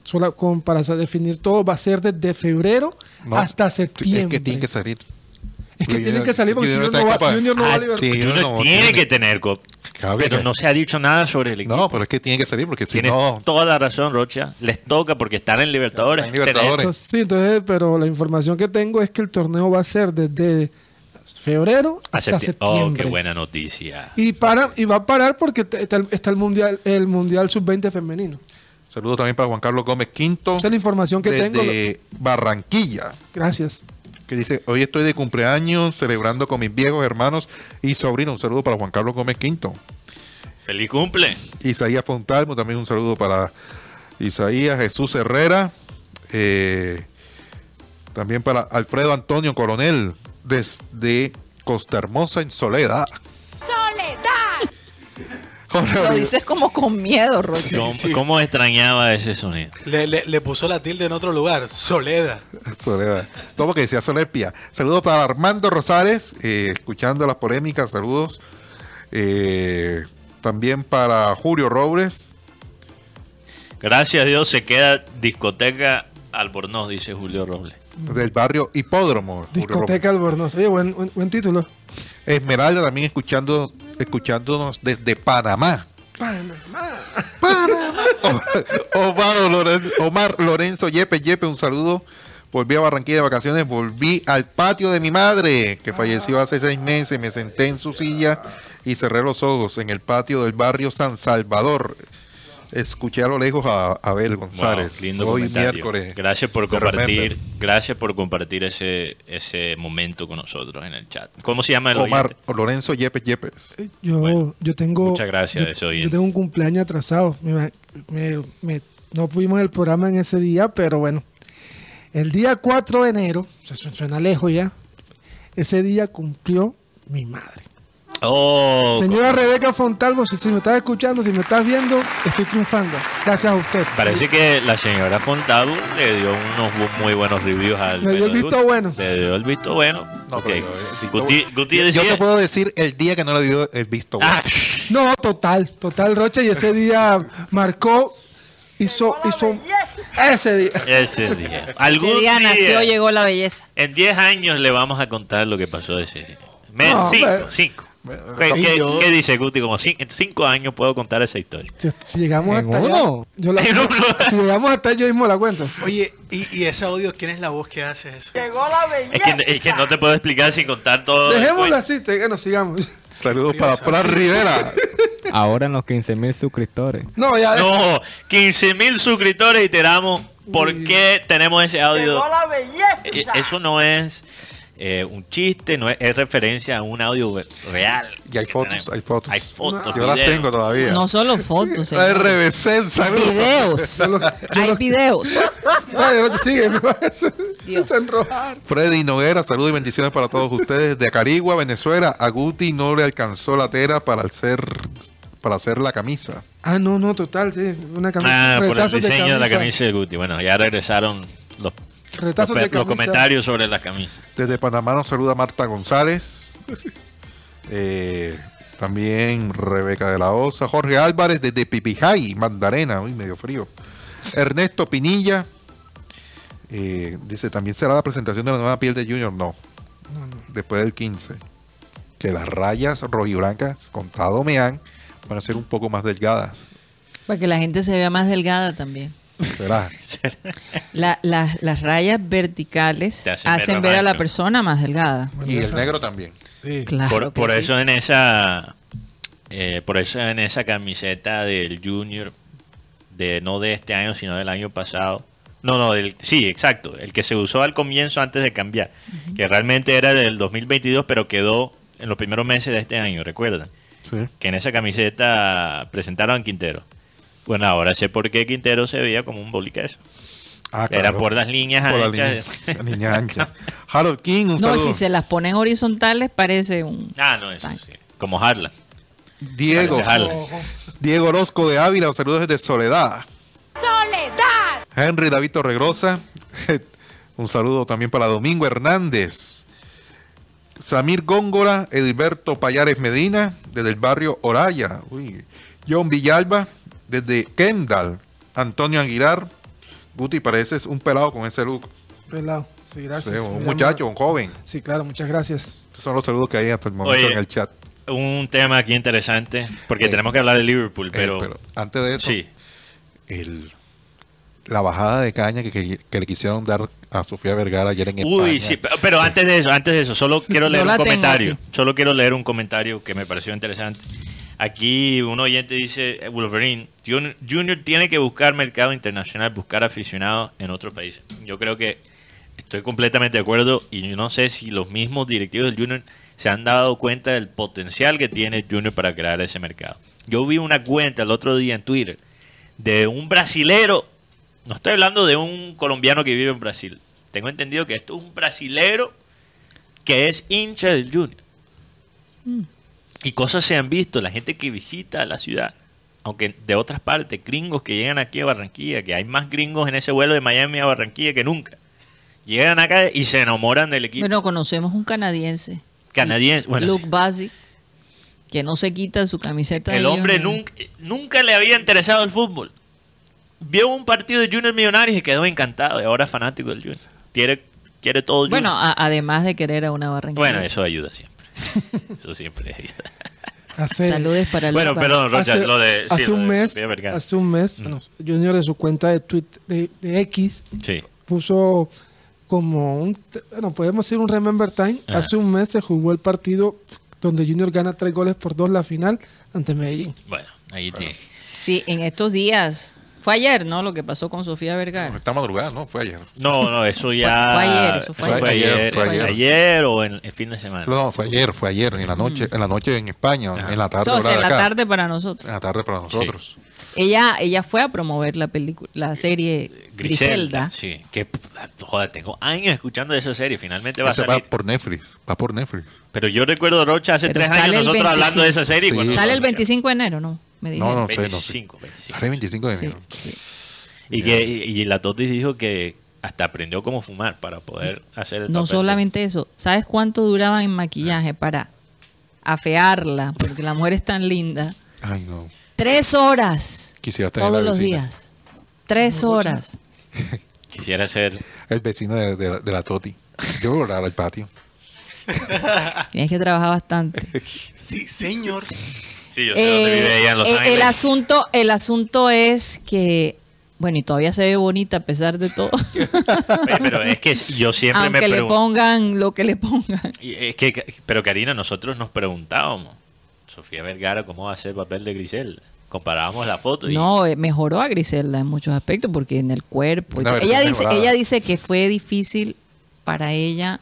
sola con, para definir todo. Va a ser desde febrero No, hasta Es septiembre. que tiene que salir. Es que tienen que salir porque está no va. Junior no va a Ah, liberar. sí. Junior no, tiene tiene- que tener cop- pero no. no se ha dicho nada sobre el equipo. No, pero es que tiene que salir porque si Tienes no. toda la razón, Rocha. Les toca porque están en Libertadores. Están en Libertadores. Entonces, sí, entonces, pero la información que tengo es que el torneo va a ser desde febrero hasta septi- Oh, septiembre. qué buena noticia. Y para y va a parar porque está el, está el mundial el mundial sub 20 femenino. Saludos también para Juan Carlos Gómez Quinto. Esa es la información que tengo. desde Barranquilla. Gracias. Que dice, hoy estoy de cumpleaños celebrando con mis viejos hermanos y sobrinos. Un saludo para Juan Carlos Gómez Quinto. ¡Feliz cumple! Isaías Fontalmo, también un saludo para Isaías Jesús Herrera. eh, también para Alfredo Antonio Coronel, desde Costa Hermosa en Soledad. Lo dices como con miedo, Rocha. ¿Cómo, cómo extrañaba ese sonido? Le, le- le puso la tilde en otro lugar, Soledad. Soledad. Todo lo que decía Solepia. Saludos para Armando Rosales, eh, escuchando las polémicas. Saludos. Eh, también para Julio Robles. Gracias a Dios se queda discoteca Albornoz, dice Julio Robles. del barrio Hipódromo. Discoteca Albornoz. Oye, buen, buen, buen título. Esmeralda también escuchando, escuchándonos desde Panamá. Panamá. Omar, Lorenzo, Omar Lorenzo Yepe Yepe, un saludo Volví a Barranquilla de vacaciones, volví al patio de mi madre, que falleció hace seis meses. Me senté en su silla y cerré los ojos en el patio del barrio San Salvador. Escuché a lo lejos a Abel Wow, González. lindo Hoy comentario. miércoles. Gracias por compartir, gracias por compartir ese ese momento con nosotros en el chat. ¿Cómo se llama el Omar oyente? Lorenzo Yepes Yepes. Yo, Bueno, yo tengo. muchas gracias yo, yo tengo un cumpleaños atrasado. Me- me- me- no pudimos el programa en ese día, pero bueno. El día 4 de enero, se su- suena lejos ya. Ese día cumplió mi madre. Oh, Señora Rebeca Fontalvo, si, si me estás escuchando, si me estás viendo, estoy triunfando. Gracias a usted. Parece que la señora Fontabo le dio unos muy buenos reviews al Le dio el visto bueno. Le dio el visto bueno. No, Ok. pero yo, el visto Guti, bueno. Guti Yo- yo decía- te puedo decir el día que no le dio el visto bueno. Ah, No, total, total, Rocha. Y ese día marcó, hizo, hizo. Ese día. ese día. Algún Ese día nació, día, llegó la belleza. En 10 años le vamos a contar lo que pasó ese día. Me- No, cinco, cinco. ¿Qué, qué- yo- qué dice Guti? Como en cinco años puedo contar esa historia. Si, si llegamos ¿En hasta allá, uno? yo la- si llegamos hasta yo mismo la cuento. Oye, ¿y, y ese audio quién es la voz que hace eso? Es que, es que no te puedo explicar sin contar todo. Dejémoslo así, te- bueno, sigamos. Saludos para Fran Rivera. Ahora en los 15 mil suscriptores. No, ya. No, 15 mil suscriptores y te damos. ¿Por qué tenemos ese audio? Eh, Eso no es eh, un chiste, no es, es referencia a un audio real. Y hay fotos, tenemos. hay fotos. Hay fotos. Yo las tengo todavía. No solo fotos, La saludo. videos. Hay videos. Ay, sigue. me Dios. Freddy Noguera, saludos y bendiciones para todos ustedes. De Acarigua, Venezuela, a Guti no le alcanzó la tera para hacer, para hacer la camisa. Ah, no, no, total, sí. Una camisa. Ah, por el diseño de, la camisa de Guti. Bueno, ya regresaron los, Retazos de los comentarios sobre la camisa. Desde Panamá nos saluda Marta González. Eh, también Rebeca de la Osa. Jorge Álvarez desde Pipijay, Mandarena. Uy, medio frío. Ernesto Pinilla. eh, dice, también será la presentación de la nueva piel de Junior. No. Después del 15. Que las rayas rojiblancas con Tadomean van a ser un poco más delgadas. Para que la gente se vea más delgada también. Será. La- la- las rayas verticales hacen hacen, ver ver a la persona más delgada. Y el negro también. Sí. Claro por que por sí. eso en esa eh, por eso en esa camiseta del Junior de no de este año sino del año pasado no no del sí exacto el que se usó al comienzo antes de cambiar que realmente era del 2022 pero quedó en los primeros meses de este año recuerdan Sí. que en esa camiseta presentaron a Quintero bueno ahora sé por qué Quintero se veía como un boliqueso Ah, era claro. por las líneas Por las anchas. líneas, las líneas anchas. Harold King, un No, saludo. si se las ponen horizontales parece un... ah no eso sí como Harlan Diego. Harlan. Diego Orozco de Ávila, los saludos desde Soledad. ¡Soledad! Henry David Torregrosa, un saludo también para Domingo Hernández. Samir Góngora, Edilberto Payares Medina, desde el barrio Oraya. Uy. John Villalba, desde Kendall. Antonio Aguilar. Guti, pareces un pelado con ese look. Pelado. Sí, gracias. Sí, un muchacho, un joven. Sí, claro, muchas gracias. Estos son los saludos que hay hasta el momento Oye, en el chat. un tema aquí interesante porque Eh, tenemos que hablar de Liverpool Eh, pero, pero antes de eso, sí el, la bajada de caña que, que- que le quisieron dar a Sofía Vergara ayer en Uy, España. sí, pero, pero antes de eso, antes de eso, solo quiero leer un comentario. Solo quiero leer un comentario que me pareció interesante. Aquí un oyente dice, eh, Wolverine, Junior, tiene que buscar mercado internacional, buscar aficionados en otros países. Yo creo que estoy completamente de acuerdo y yo no sé si los mismos directivos del Junior se han dado cuenta del potencial que tiene Junior para crear ese mercado. Yo vi una cuenta el otro día en Twitter de un brasilero, no estoy hablando de un colombiano que vive en Brasil. Tengo entendido que esto es un brasilero que es hincha del Junior. Y cosas se han visto, la gente que visita la ciudad, aunque de otras partes, gringos que llegan aquí a Barranquilla, que hay más gringos en ese vuelo de Miami a Barranquilla que nunca. Llegan acá y se enamoran del equipo Bueno, conocemos un canadiense. canadiense. Bueno, Luke sí. Bassi, que no se quita su camiseta. de el hombre nunca, nunca le había interesado el fútbol. Vio un partido de Junior Millonarios y quedó encantado y ahora es fanático del Junior. Quiere, quiere todo Junior. Bueno, a- además de querer a una barranquilla. Bueno, eso ayuda siempre. Eso siempre. Hace, Saludes para Bueno, Luke perdón, Rocha, hace, lo de. sí, hace un de mes, hace un mes, bueno, Junior en su cuenta de, tweet, de, de X Sí. puso como un, bueno, podemos decir un Remember Time. Ajá. Hace un mes se jugó el partido donde Junior gana tres goles por dos la final ante Medellín. Bueno, ahí tiene. Sí, en estos días. Fue ayer, ¿no? Lo que pasó con Sofía Vergara. Esta madrugada, ¿no? Fue ayer. No, no, eso ya. fue ayer, eso fue fue ayer. ayer, Fue ayer. ayer o en el fin de semana. No, fue ayer, fue ayer, en la noche, en la noche en España, Ajá. en la tarde. O sea, en la acá. tarde para nosotros. En la tarde para nosotros. Ella, ella fue a promover la película, la serie Griselda. Sí, que joder, tengo años escuchando de esa serie, finalmente va a Ese va salir. por Netflix, va por Netflix. Pero yo recuerdo Rocha hace Pero tres años nosotros hablando de esa 25. serie. Sí. Sale el 25 de enero, ¿no? Me No, dijeron. no sé, no sé. 25, 25. Sale el 25 de enero. sí. Y, que, y, y la Totis dijo que hasta aprendió cómo fumar para poder hacer el No papel de- solamente eso. ¿Sabes cuánto duraban en maquillaje para afearla? Porque la mujer es tan linda. Ay, no. Tres horas. Quisiera tener Todos la los días. Tres horas. Quisiera ser. El vecino de, de la- de la Toti. Yo voy a al patio. Tienes que trabajar bastante. Sí, señor. Sí, yo sé dónde Eh, vive ella en Los eh, Ángeles. el asunto, el asunto es que, bueno, y todavía se ve bonita a pesar de todo. Pero es que yo siempre me Aunque le pregunto. pongan lo que le pongan. Es que, pero Karina, nosotros nos preguntábamos, Sofía Vergara, ¿cómo va a hacer el papel de Griselda? Comparábamos la foto y No, eh, mejoró a Griselda en muchos aspectos porque en el cuerpo. y Ella dice, mejorada. ella dice que fue difícil para ella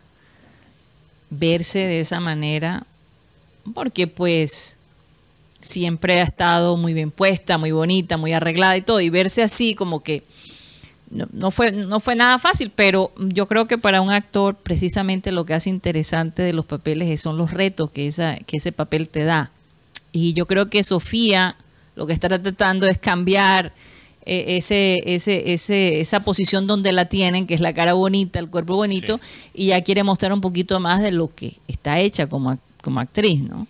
verse de esa manera porque pues siempre ha estado muy bien puesta, muy bonita, muy arreglada y todo y verse así como que no, no fue no fue nada fácil, pero yo creo que para un actor precisamente lo que hace interesante de los papeles es- son los retos que esa que ese papel te da. Y yo creo que Sofía lo que está tratando es cambiar eh, ese, ese, ese, esa posición donde la tienen, que es la cara bonita, el cuerpo bonito, y ya quiere mostrar un poquito más de lo que está hecha como, como actriz, ¿no?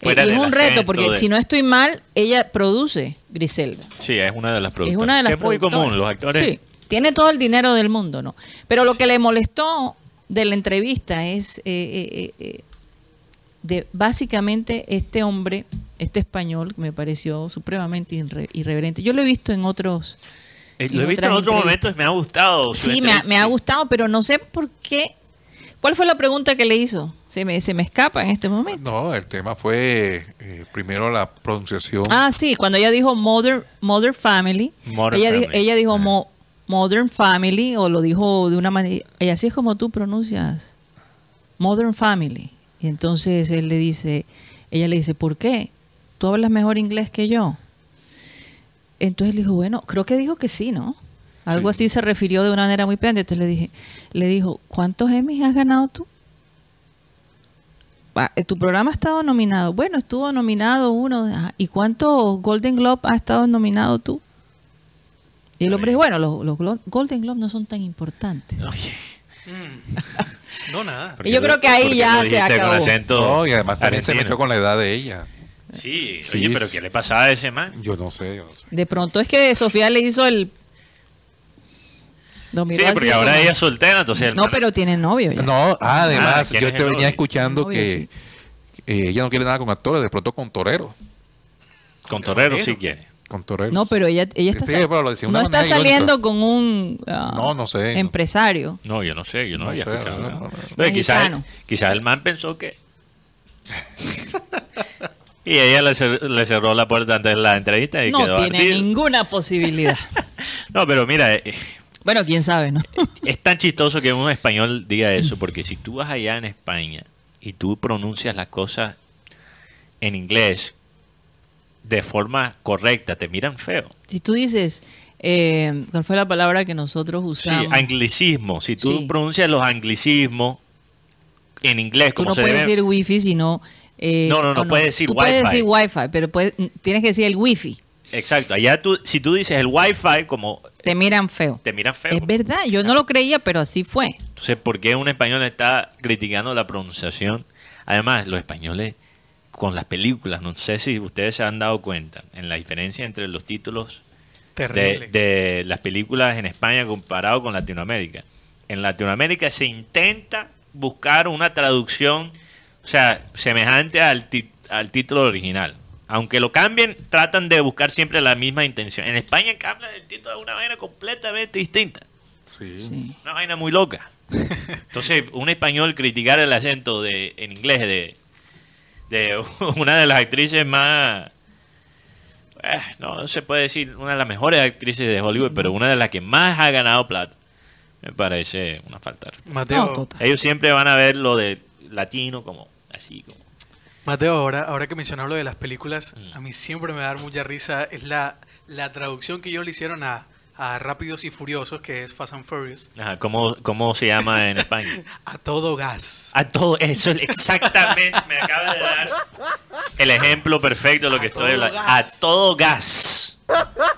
Fuera y es un reto, porque de- si no estoy mal, ella produce Griselda. sí, es una de las Es productoras. una de las que es muy común, los actores. Sí, tiene todo el dinero del mundo, ¿no? Pero lo que le molestó de la entrevista es eh, eh, eh, de básicamente este hombre, este español, que me pareció supremamente irre- irreverente. Yo lo he visto en otros. Lo he visto en otros momentos y me ha gustado. su Sí, me ha, me ha gustado, pero no sé por qué. ¿Cuál fue la pregunta que le hizo? Se me, se me escapa en este momento. No, el tema fue eh, primero la pronunciación. Ah, sí, cuando ella dijo Mother, mother Family, Modern ella, di- Family. ella dijo Ah. mo- Modern Family o lo dijo de una manera, y así es como tú pronuncias Modern Family. Y entonces él le dice, ella le dice, ¿por qué? ¿Tú hablas mejor inglés que yo? Entonces le dijo, bueno, creo que dijo que sí, ¿no? Algo así se refirió de una manera muy plena. Entonces le dije, le dijo, ¿cuántos Emmys has ganado tú? Ah, eh, Tu programa ha estado nominado. Bueno, estuvo nominado uno. ajá. ¿Y cuántos Golden Globe has estado nominado tú? Y el hombre dijo, bueno, los, Golden Globe no son tan importantes. No, nada. ¿por Y yo creo que ahí ya se acabó. Con acento No, y además también se metió con la edad de ella. Sí, Sí, oye, pero sí. ¿qué le pasaba a ese man? Yo no sé. yo no sé. De pronto es que Sofía le hizo el... Lo miró Sí, así porque ahora como- ella es soltera, entonces... el No, man- pero tiene novio ya. No, ah, además, Ah, ¿quién yo es te el venía novio? escuchando Novio, que sí. eh, ella no quiere nada con actores, de pronto con toreros. Con Torrero sí quiere. Con toreros. No, pero ella, ella está, Sí, sal- pero lo decía de no una está manera saliendo con un ah, No, no sé, no. empresario. No, yo no sé, yo no, No había sé, escuchado. no, nada. no, no. Oye, quizás, Mexicano. quizás el man pensó que... y ella le, cer- le cerró la puerta antes de la entrevista y No quedó tiene ardido. ninguna posibilidad. No, pero mira, eh, bueno, quién sabe, ¿no? es tan chistoso que un español diga eso, porque si tú vas allá en España y tú pronuncias las cosas en inglés de forma correcta, te miran feo. Si tú dices, eh, ¿cuál fue la palabra que nosotros Sí, usamos? anglicismo. Si tú Sí. pronuncias los anglicismos en inglés, Tú como no se puedes debe... decir wifi, sino... eh, No, no, no, o puedes decir Tú puedes wifi. decir wifi, pero puedes- tienes que decir el wifi. Exacto. Allá tú, si tú dices el wifi, como Te miran feo. te miran feo. Es verdad, yo no lo creía, pero así fue. Entonces, ¿por qué un español está criticando la pronunciación? Además, los españoles con las películas, no sé si ustedes se han dado cuenta en la diferencia entre los títulos de, las películas en España comparado con Latinoamérica. En Latinoamérica se intenta buscar una traducción, o sea, semejante al título original. Aunque lo cambien, tratan de buscar siempre la misma intención. En España cambian el título de una manera completamente distinta. Sí. Sí. Una vaina muy loca. Entonces, un español criticar el acento de en inglés de, de una de las actrices más. eh, no se puede decir una de las mejores actrices de Hollywood, pero una de las que más ha ganado plata. Me parece una falta. Mateo, No. Ellos siempre van a ver lo de latino como así, como. Mateo, ahora, ahora que mencionas lo de las películas, Mm. a mí siempre me da mucha risa. Es la, la traducción que ellos le hicieron a, a Rápidos y Furiosos, que es Fast and Furious, Ajá, ¿cómo, ¿Cómo se llama en España? a todo gas. A todo eso, exactamente. Me acaba de dar el ejemplo perfecto de lo que A estoy todo hablando. A gas. todo gas.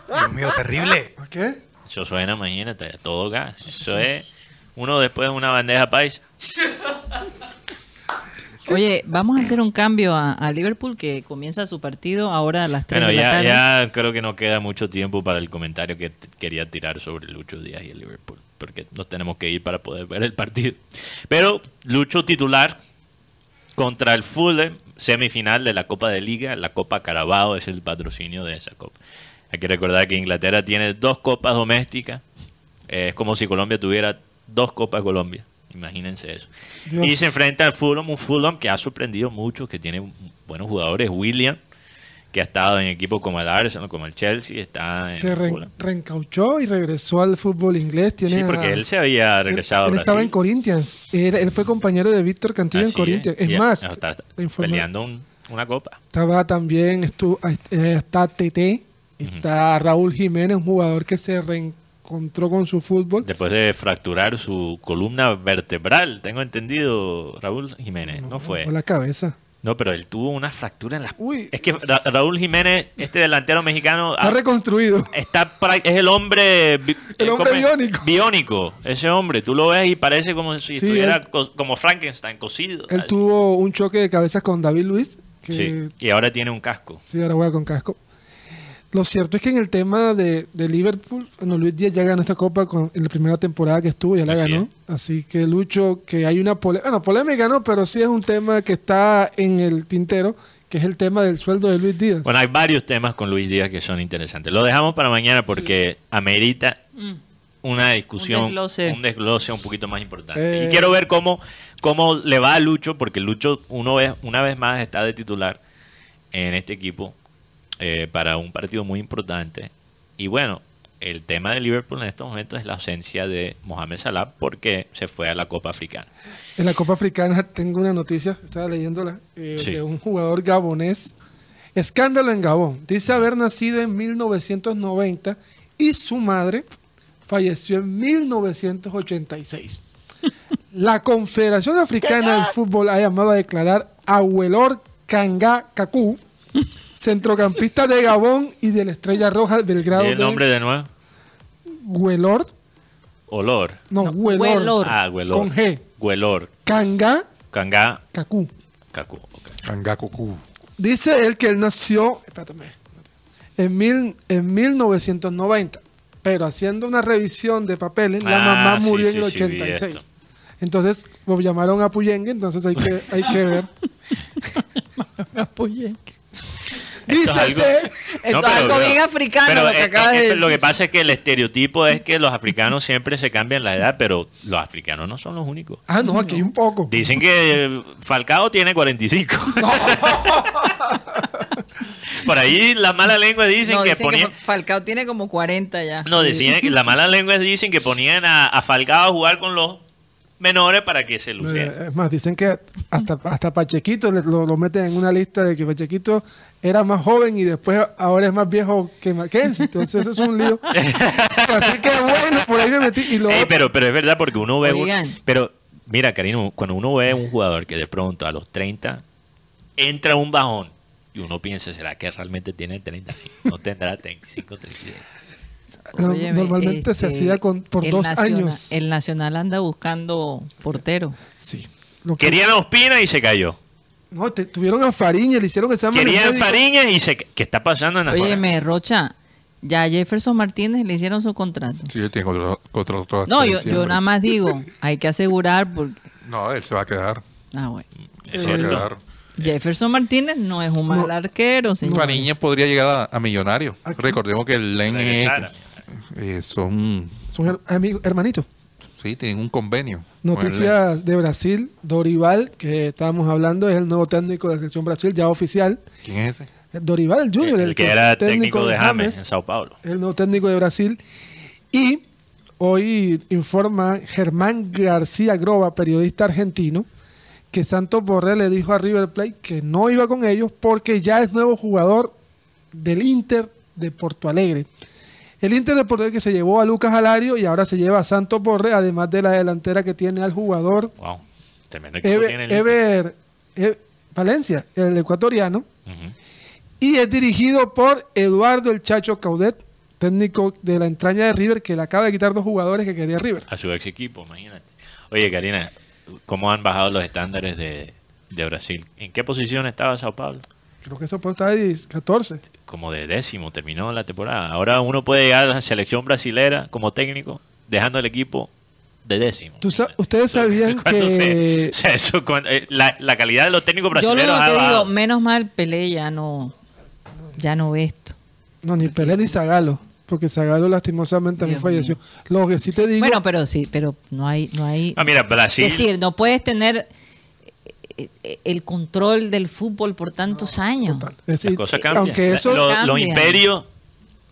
Dios mío, terrible. ¿A qué? Eso suena, imagínate, a todo gas. Eso es uno después de una bandeja paisa. Oye, vamos a hacer un cambio a, a Liverpool que comienza su partido ahora a las 3 Bueno, de la ya, tarde. ya creo que no queda mucho tiempo para el comentario que quería tirar sobre Lucho Díaz y el Liverpool, porque nos tenemos que ir para poder ver el partido. Pero Lucho titular contra el Fulham, semifinal de la Copa de Liga, la Copa Carabao es el patrocinio de esa copa. Hay que recordar que Inglaterra tiene dos copas domésticas, Eh, es como si Colombia tuviera dos Copas Colombia. Imagínense eso. Dios. Y se enfrenta al Fulham, un Fulham que ha sorprendido mucho, que tiene buenos jugadores. William, que ha estado en equipos como el Arsenal, como el Chelsea, está en Se el re- Fulham. reencauchó y regresó al fútbol inglés. Tiene Sí, porque a- él se había regresado él, estaba en Corinthians. Él fue compañero de Víctor Cantillo en Corinthians. Es, más, está- está peleando un- una copa. estaba también, estuvo, está TT, está Raúl Jiménez, un jugador que se reencontró con su fútbol. Después de fracturar su columna vertebral, tengo entendido, Raúl Jiménez, no, fue. Por la cabeza. No, pero él tuvo una fractura en la... Uy. Es que Ra- Raúl Jiménez, este delantero mexicano, Está ha- reconstruido. está es el hombre El eh, hombre biónico. biónico ese hombre tú lo ves y parece como si Sí, estuviera él- co- como Frankenstein cosido Él tuvo un choque de cabezas con David Luis. Que, sí y ahora tiene un casco Sí, ahora juega con casco. Lo cierto es que en el tema de, de Liverpool, bueno, Luis Díaz ya ganó esta copa con, en la primera temporada que estuvo, ya la Así ganó. Así que Lucho, que hay una polémica, bueno, polémica no, pero sí es un tema que está en el tintero, que es el tema del sueldo de Luis Díaz. bueno hay varios temas con Luis Díaz que son interesantes lo dejamos para mañana porque amerita una discusión Un desglose. un desglose un poquito más importante Eh. y quiero ver cómo cómo le va a Lucho porque Lucho uno ve, una vez más está de titular en este equipo eh, para un partido muy importante. Y bueno, el tema de Liverpool en estos momentos es la ausencia de Mohamed Salah porque se fue a la Copa Africana. En la Copa Africana tengo una noticia, estaba leyéndola, eh, Sí. de un jugador gabonés. Escándalo en Gabón. Dice haber nacido en 1990 y su madre falleció en 1986. La Confederación Africana del Fútbol ha llamado a declarar a Huelor Kanga Kaku, centrocampista de Gabón y de la Estrella Roja del grado ¿Y el de nombre de nuevo? Huelor, Olor. no, No, Huelor, Huelor. Ah, Huelor. con G, Huelor. Kanga Kanga. Kaku. Kaku. ok. Kangakuku. Dice él que él nació espérame, en, mil, en 1990, pero haciendo una revisión de papeles, la Ah, mamá sí, murió sí, en el sí, vi 86. esto. entonces lo llamaron a Puyengue, entonces hay que, hay que ver. Esto Dice es algo- es algo bien africano lo que eh, acabas de eh, decir. Lo que pasa es que el estereotipo es que los africanos siempre se cambian la edad, pero los africanos no son los únicos. Ah, no, aquí un poco. Dicen que Falcao tiene 45. Por ahí las malas lenguas dicen no, que ponían... que Falcao tiene como 40 ya. No, decían que las malas lenguas dicen que ponían a, a Falcao a jugar con los menores para que se luciera. Eh, Es más, dicen que hasta, hasta Pachequito lo, lo meten en una lista de que Pachequito era más joven y después ahora es más viejo que Mackenzie. Entonces eso es un lío. Así que bueno, por ahí me metí. Y lo Ey, pero, pero es verdad porque uno ve... un- pero mira, Karino, cuando uno ve un jugador que de pronto a los 30 entra un bajón y uno piensa, ¿será que realmente tiene 30 años? No tendrá 35, 36. No, Óyeme, normalmente se este, hacía con- por dos Nacional- años. El Nacional anda buscando portero. Sí. Lo que- Querían a Ospina y se cayó. no, te- tuvieron a Fariña, le hicieron examen Querían Fariñas y se... ¿Qué está pasando en la Óyeme, Rocha, ya a Jefferson Martínez le hicieron su contrato. Sí, él tiene contra, contra todo hasta No, yo, yo nada más digo, hay que asegurar porque... No, él se va a quedar. Ah, bueno. Se va a quedar. Jefferson Martínez no es un mal No. arquero, señor. Fariñez podría llegar a, a millonario. Aquí. Recordemos que el Len es, eh, son, Son amigos, hermanitos. sí, tienen un convenio. con el Noticias de Brasil, Dorival, que estábamos hablando, es el nuevo técnico de la selección Brasil, ya oficial. ¿Quién es ese? Dorival, el Junior, el, que era técnico de James en Sao Paulo. el nuevo técnico de Brasil. Y hoy informa Germán García Groba, periodista argentino, que Santos Borré le dijo a River Plate que no iba con ellos porque ya es nuevo jugador del Inter de Porto Alegre. El Inter de Porto Alegre que se llevó a Lucas Alario y ahora se lleva a Santos Borré, además de la delantera que tiene al jugador Wow. Tremendo tiene Ever, el Ever- E- Valencia, el ecuatoriano. Y es dirigido por Eduardo El Chacho Caudet, técnico de la entraña de River, que le acaba de quitar dos jugadores que quería River. a su ex equipo, imagínate. Oye, Karina, ¿cómo han bajado los estándares de, de Brasil? ¿En qué posición estaba Sao Paulo? Creo que eso puede estar ahí 14. Como de décimo terminó la temporada. Ahora uno puede llegar a la selección brasilera como técnico, dejando el equipo de décimo. Tú sa- ustedes sabían Cuando se- que o sea, eso, cuando- eh, la, la calidad de los técnicos Yo lo brasileños ha que digo, bajado. menos mal Pelé ya no, ya no ve esto. no ni Pelé ni Zagalo, porque Zagalo lastimosamente también falleció. Lo que sí te digo, Bueno, pero sí, pero no hay, no hay. Ah, mira, Brasil. Es decir, no puedes tener eh, eh, el control del fútbol por tantos años. total. Es las decir, cosas cambian. aunque eso Lo- los Cambia. imperios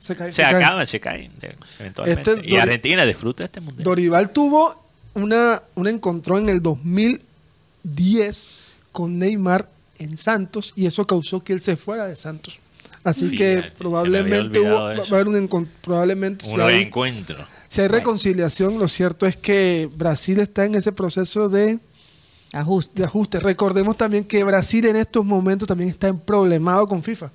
se cae- se se cae. acaban, se caen de- eventualmente. Este y Argentina disfruta este mundial. Dorival tuvo una, un encontrón en el 2010 con Neymar en Santos y eso causó que él se fuera de Santos. Así Fíjate, que probablemente hubo, va a haber un probablemente si Un hay, reencuentro. si hay reconciliación, lo cierto es que Brasil está en ese proceso de, Ajuste. de ajuste. Recordemos también que Brasil en estos momentos también está en problemado con FIFA.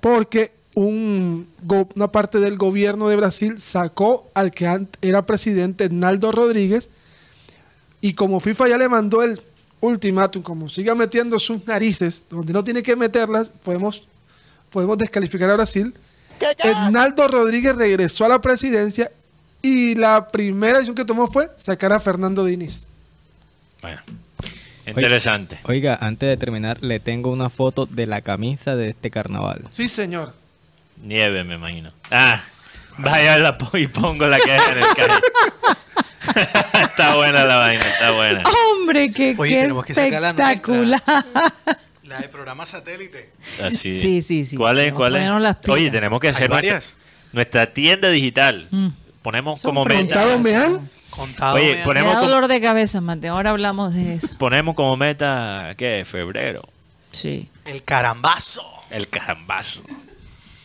Porque un, una parte del gobierno de Brasil sacó al que era presidente, Naldo Rodríguez, y como FIFA ya le mandó el ultimátum, como siga metiendo sus narices donde no tiene que meterlas, podemos, podemos descalificar a Brasil. Naldo Rodríguez regresó a la presidencia y la primera decisión que tomó fue sacar a Fernando Diniz. Bueno, interesante. Oiga, antes de terminar, le tengo una foto de la camisa de este carnaval. Sí, señor. Nieve, me imagino. Ah, vaya la po- y pongo la que es en el carro. está buena la vaina, está buena. Hombre, qué, Oye, qué tenemos que sacar la nuestra. espectacular. La de programa satélite. Así. Sí, sí, sí. ¿Cuál es? ¿Cuál es? Oye, tenemos que hacer nuestra, varias. nuestra tienda digital. Mm. Ponemos Son como meta. ¿Contado me han? Contado. Oye, me- ponemos da dolor de cabeza, Mateo. Ahora hablamos de eso. Ponemos como meta, ¿qué? Febrero. Sí. El carambazo. El carambazo.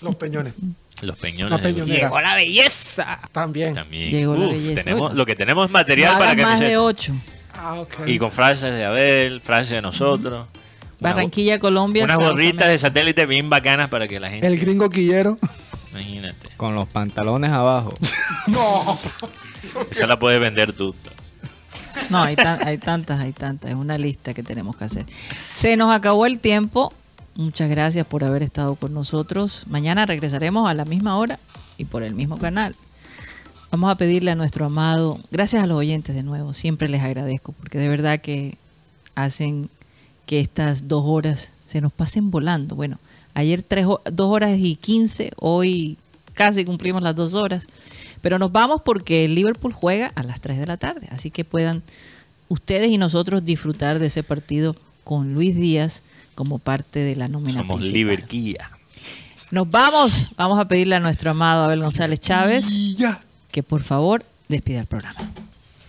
Los peñones. Los peñones. La peñonera. la belleza! También. También. Llegó la Uf, belleza. tenemos, lo que tenemos es material No para que más de ocho. Ah, ok. Y con frases de Abel, frases de nosotros. Una Barranquilla, Colombia. Unas South gorritas America. de satélite bien bacanas para que la gente. El gringo quillero. Imagínate. Con los pantalones abajo. Esa la puedes vender tú. No, hay, tan- hay tantas, hay tantas. Es una lista que tenemos que hacer. Se nos acabó el tiempo. Muchas gracias por haber estado con nosotros. Mañana regresaremos a la misma hora y por el mismo canal. Vamos a pedirle a nuestro amado, gracias a los oyentes de nuevo, siempre les agradezco porque de verdad que hacen que estas dos horas se nos pasen volando. Bueno, ayer tres, dos horas y quince, hoy casi cumplimos las dos horas, pero nos vamos porque el Liverpool juega a las tres de la tarde, así que puedan ustedes y nosotros disfrutar de ese partido con Luis Díaz como parte de la nómina Somos principal. Liberquía. Nos vamos, vamos a pedirle a nuestro amado Abel González Chávez que por favor despida el programa.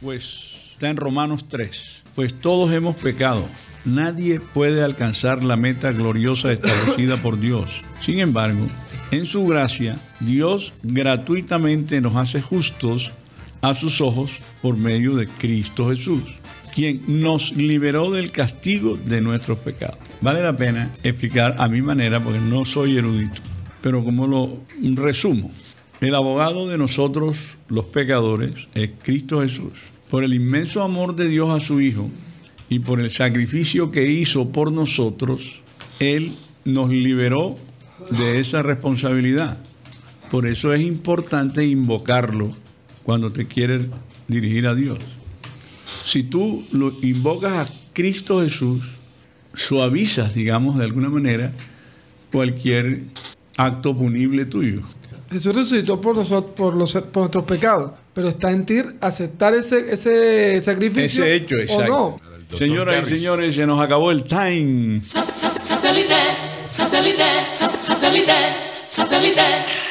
Pues está en Romanos 3. Pues todos hemos pecado. Nadie puede alcanzar la meta gloriosa establecida por Dios. Sin embargo, en su gracia, Dios gratuitamente nos hace justos a sus ojos por medio de Cristo Jesús, quien nos liberó del castigo de nuestros pecados. Vale la pena explicar a mi manera, porque no soy erudito, pero como lo resumo. El abogado de nosotros, los pecadores, es Cristo Jesús. Por el inmenso amor de Dios a su Hijo y por el sacrificio que hizo por nosotros, Él nos liberó de esa responsabilidad. Por eso es importante invocarlo cuando te quieres dirigir a Dios. Si tú lo invocas a Cristo Jesús, suavizas, digamos, de alguna manera, cualquier acto punible tuyo. Jesús resucitó por, nosotros, por, los, por nuestros pecados, pero está en ti aceptar ese, ese sacrificio Ese hecho, o exacto. no. Señoras y Harris. señores, se nos acabó el time. Satellite, satellite, satellite, satellite.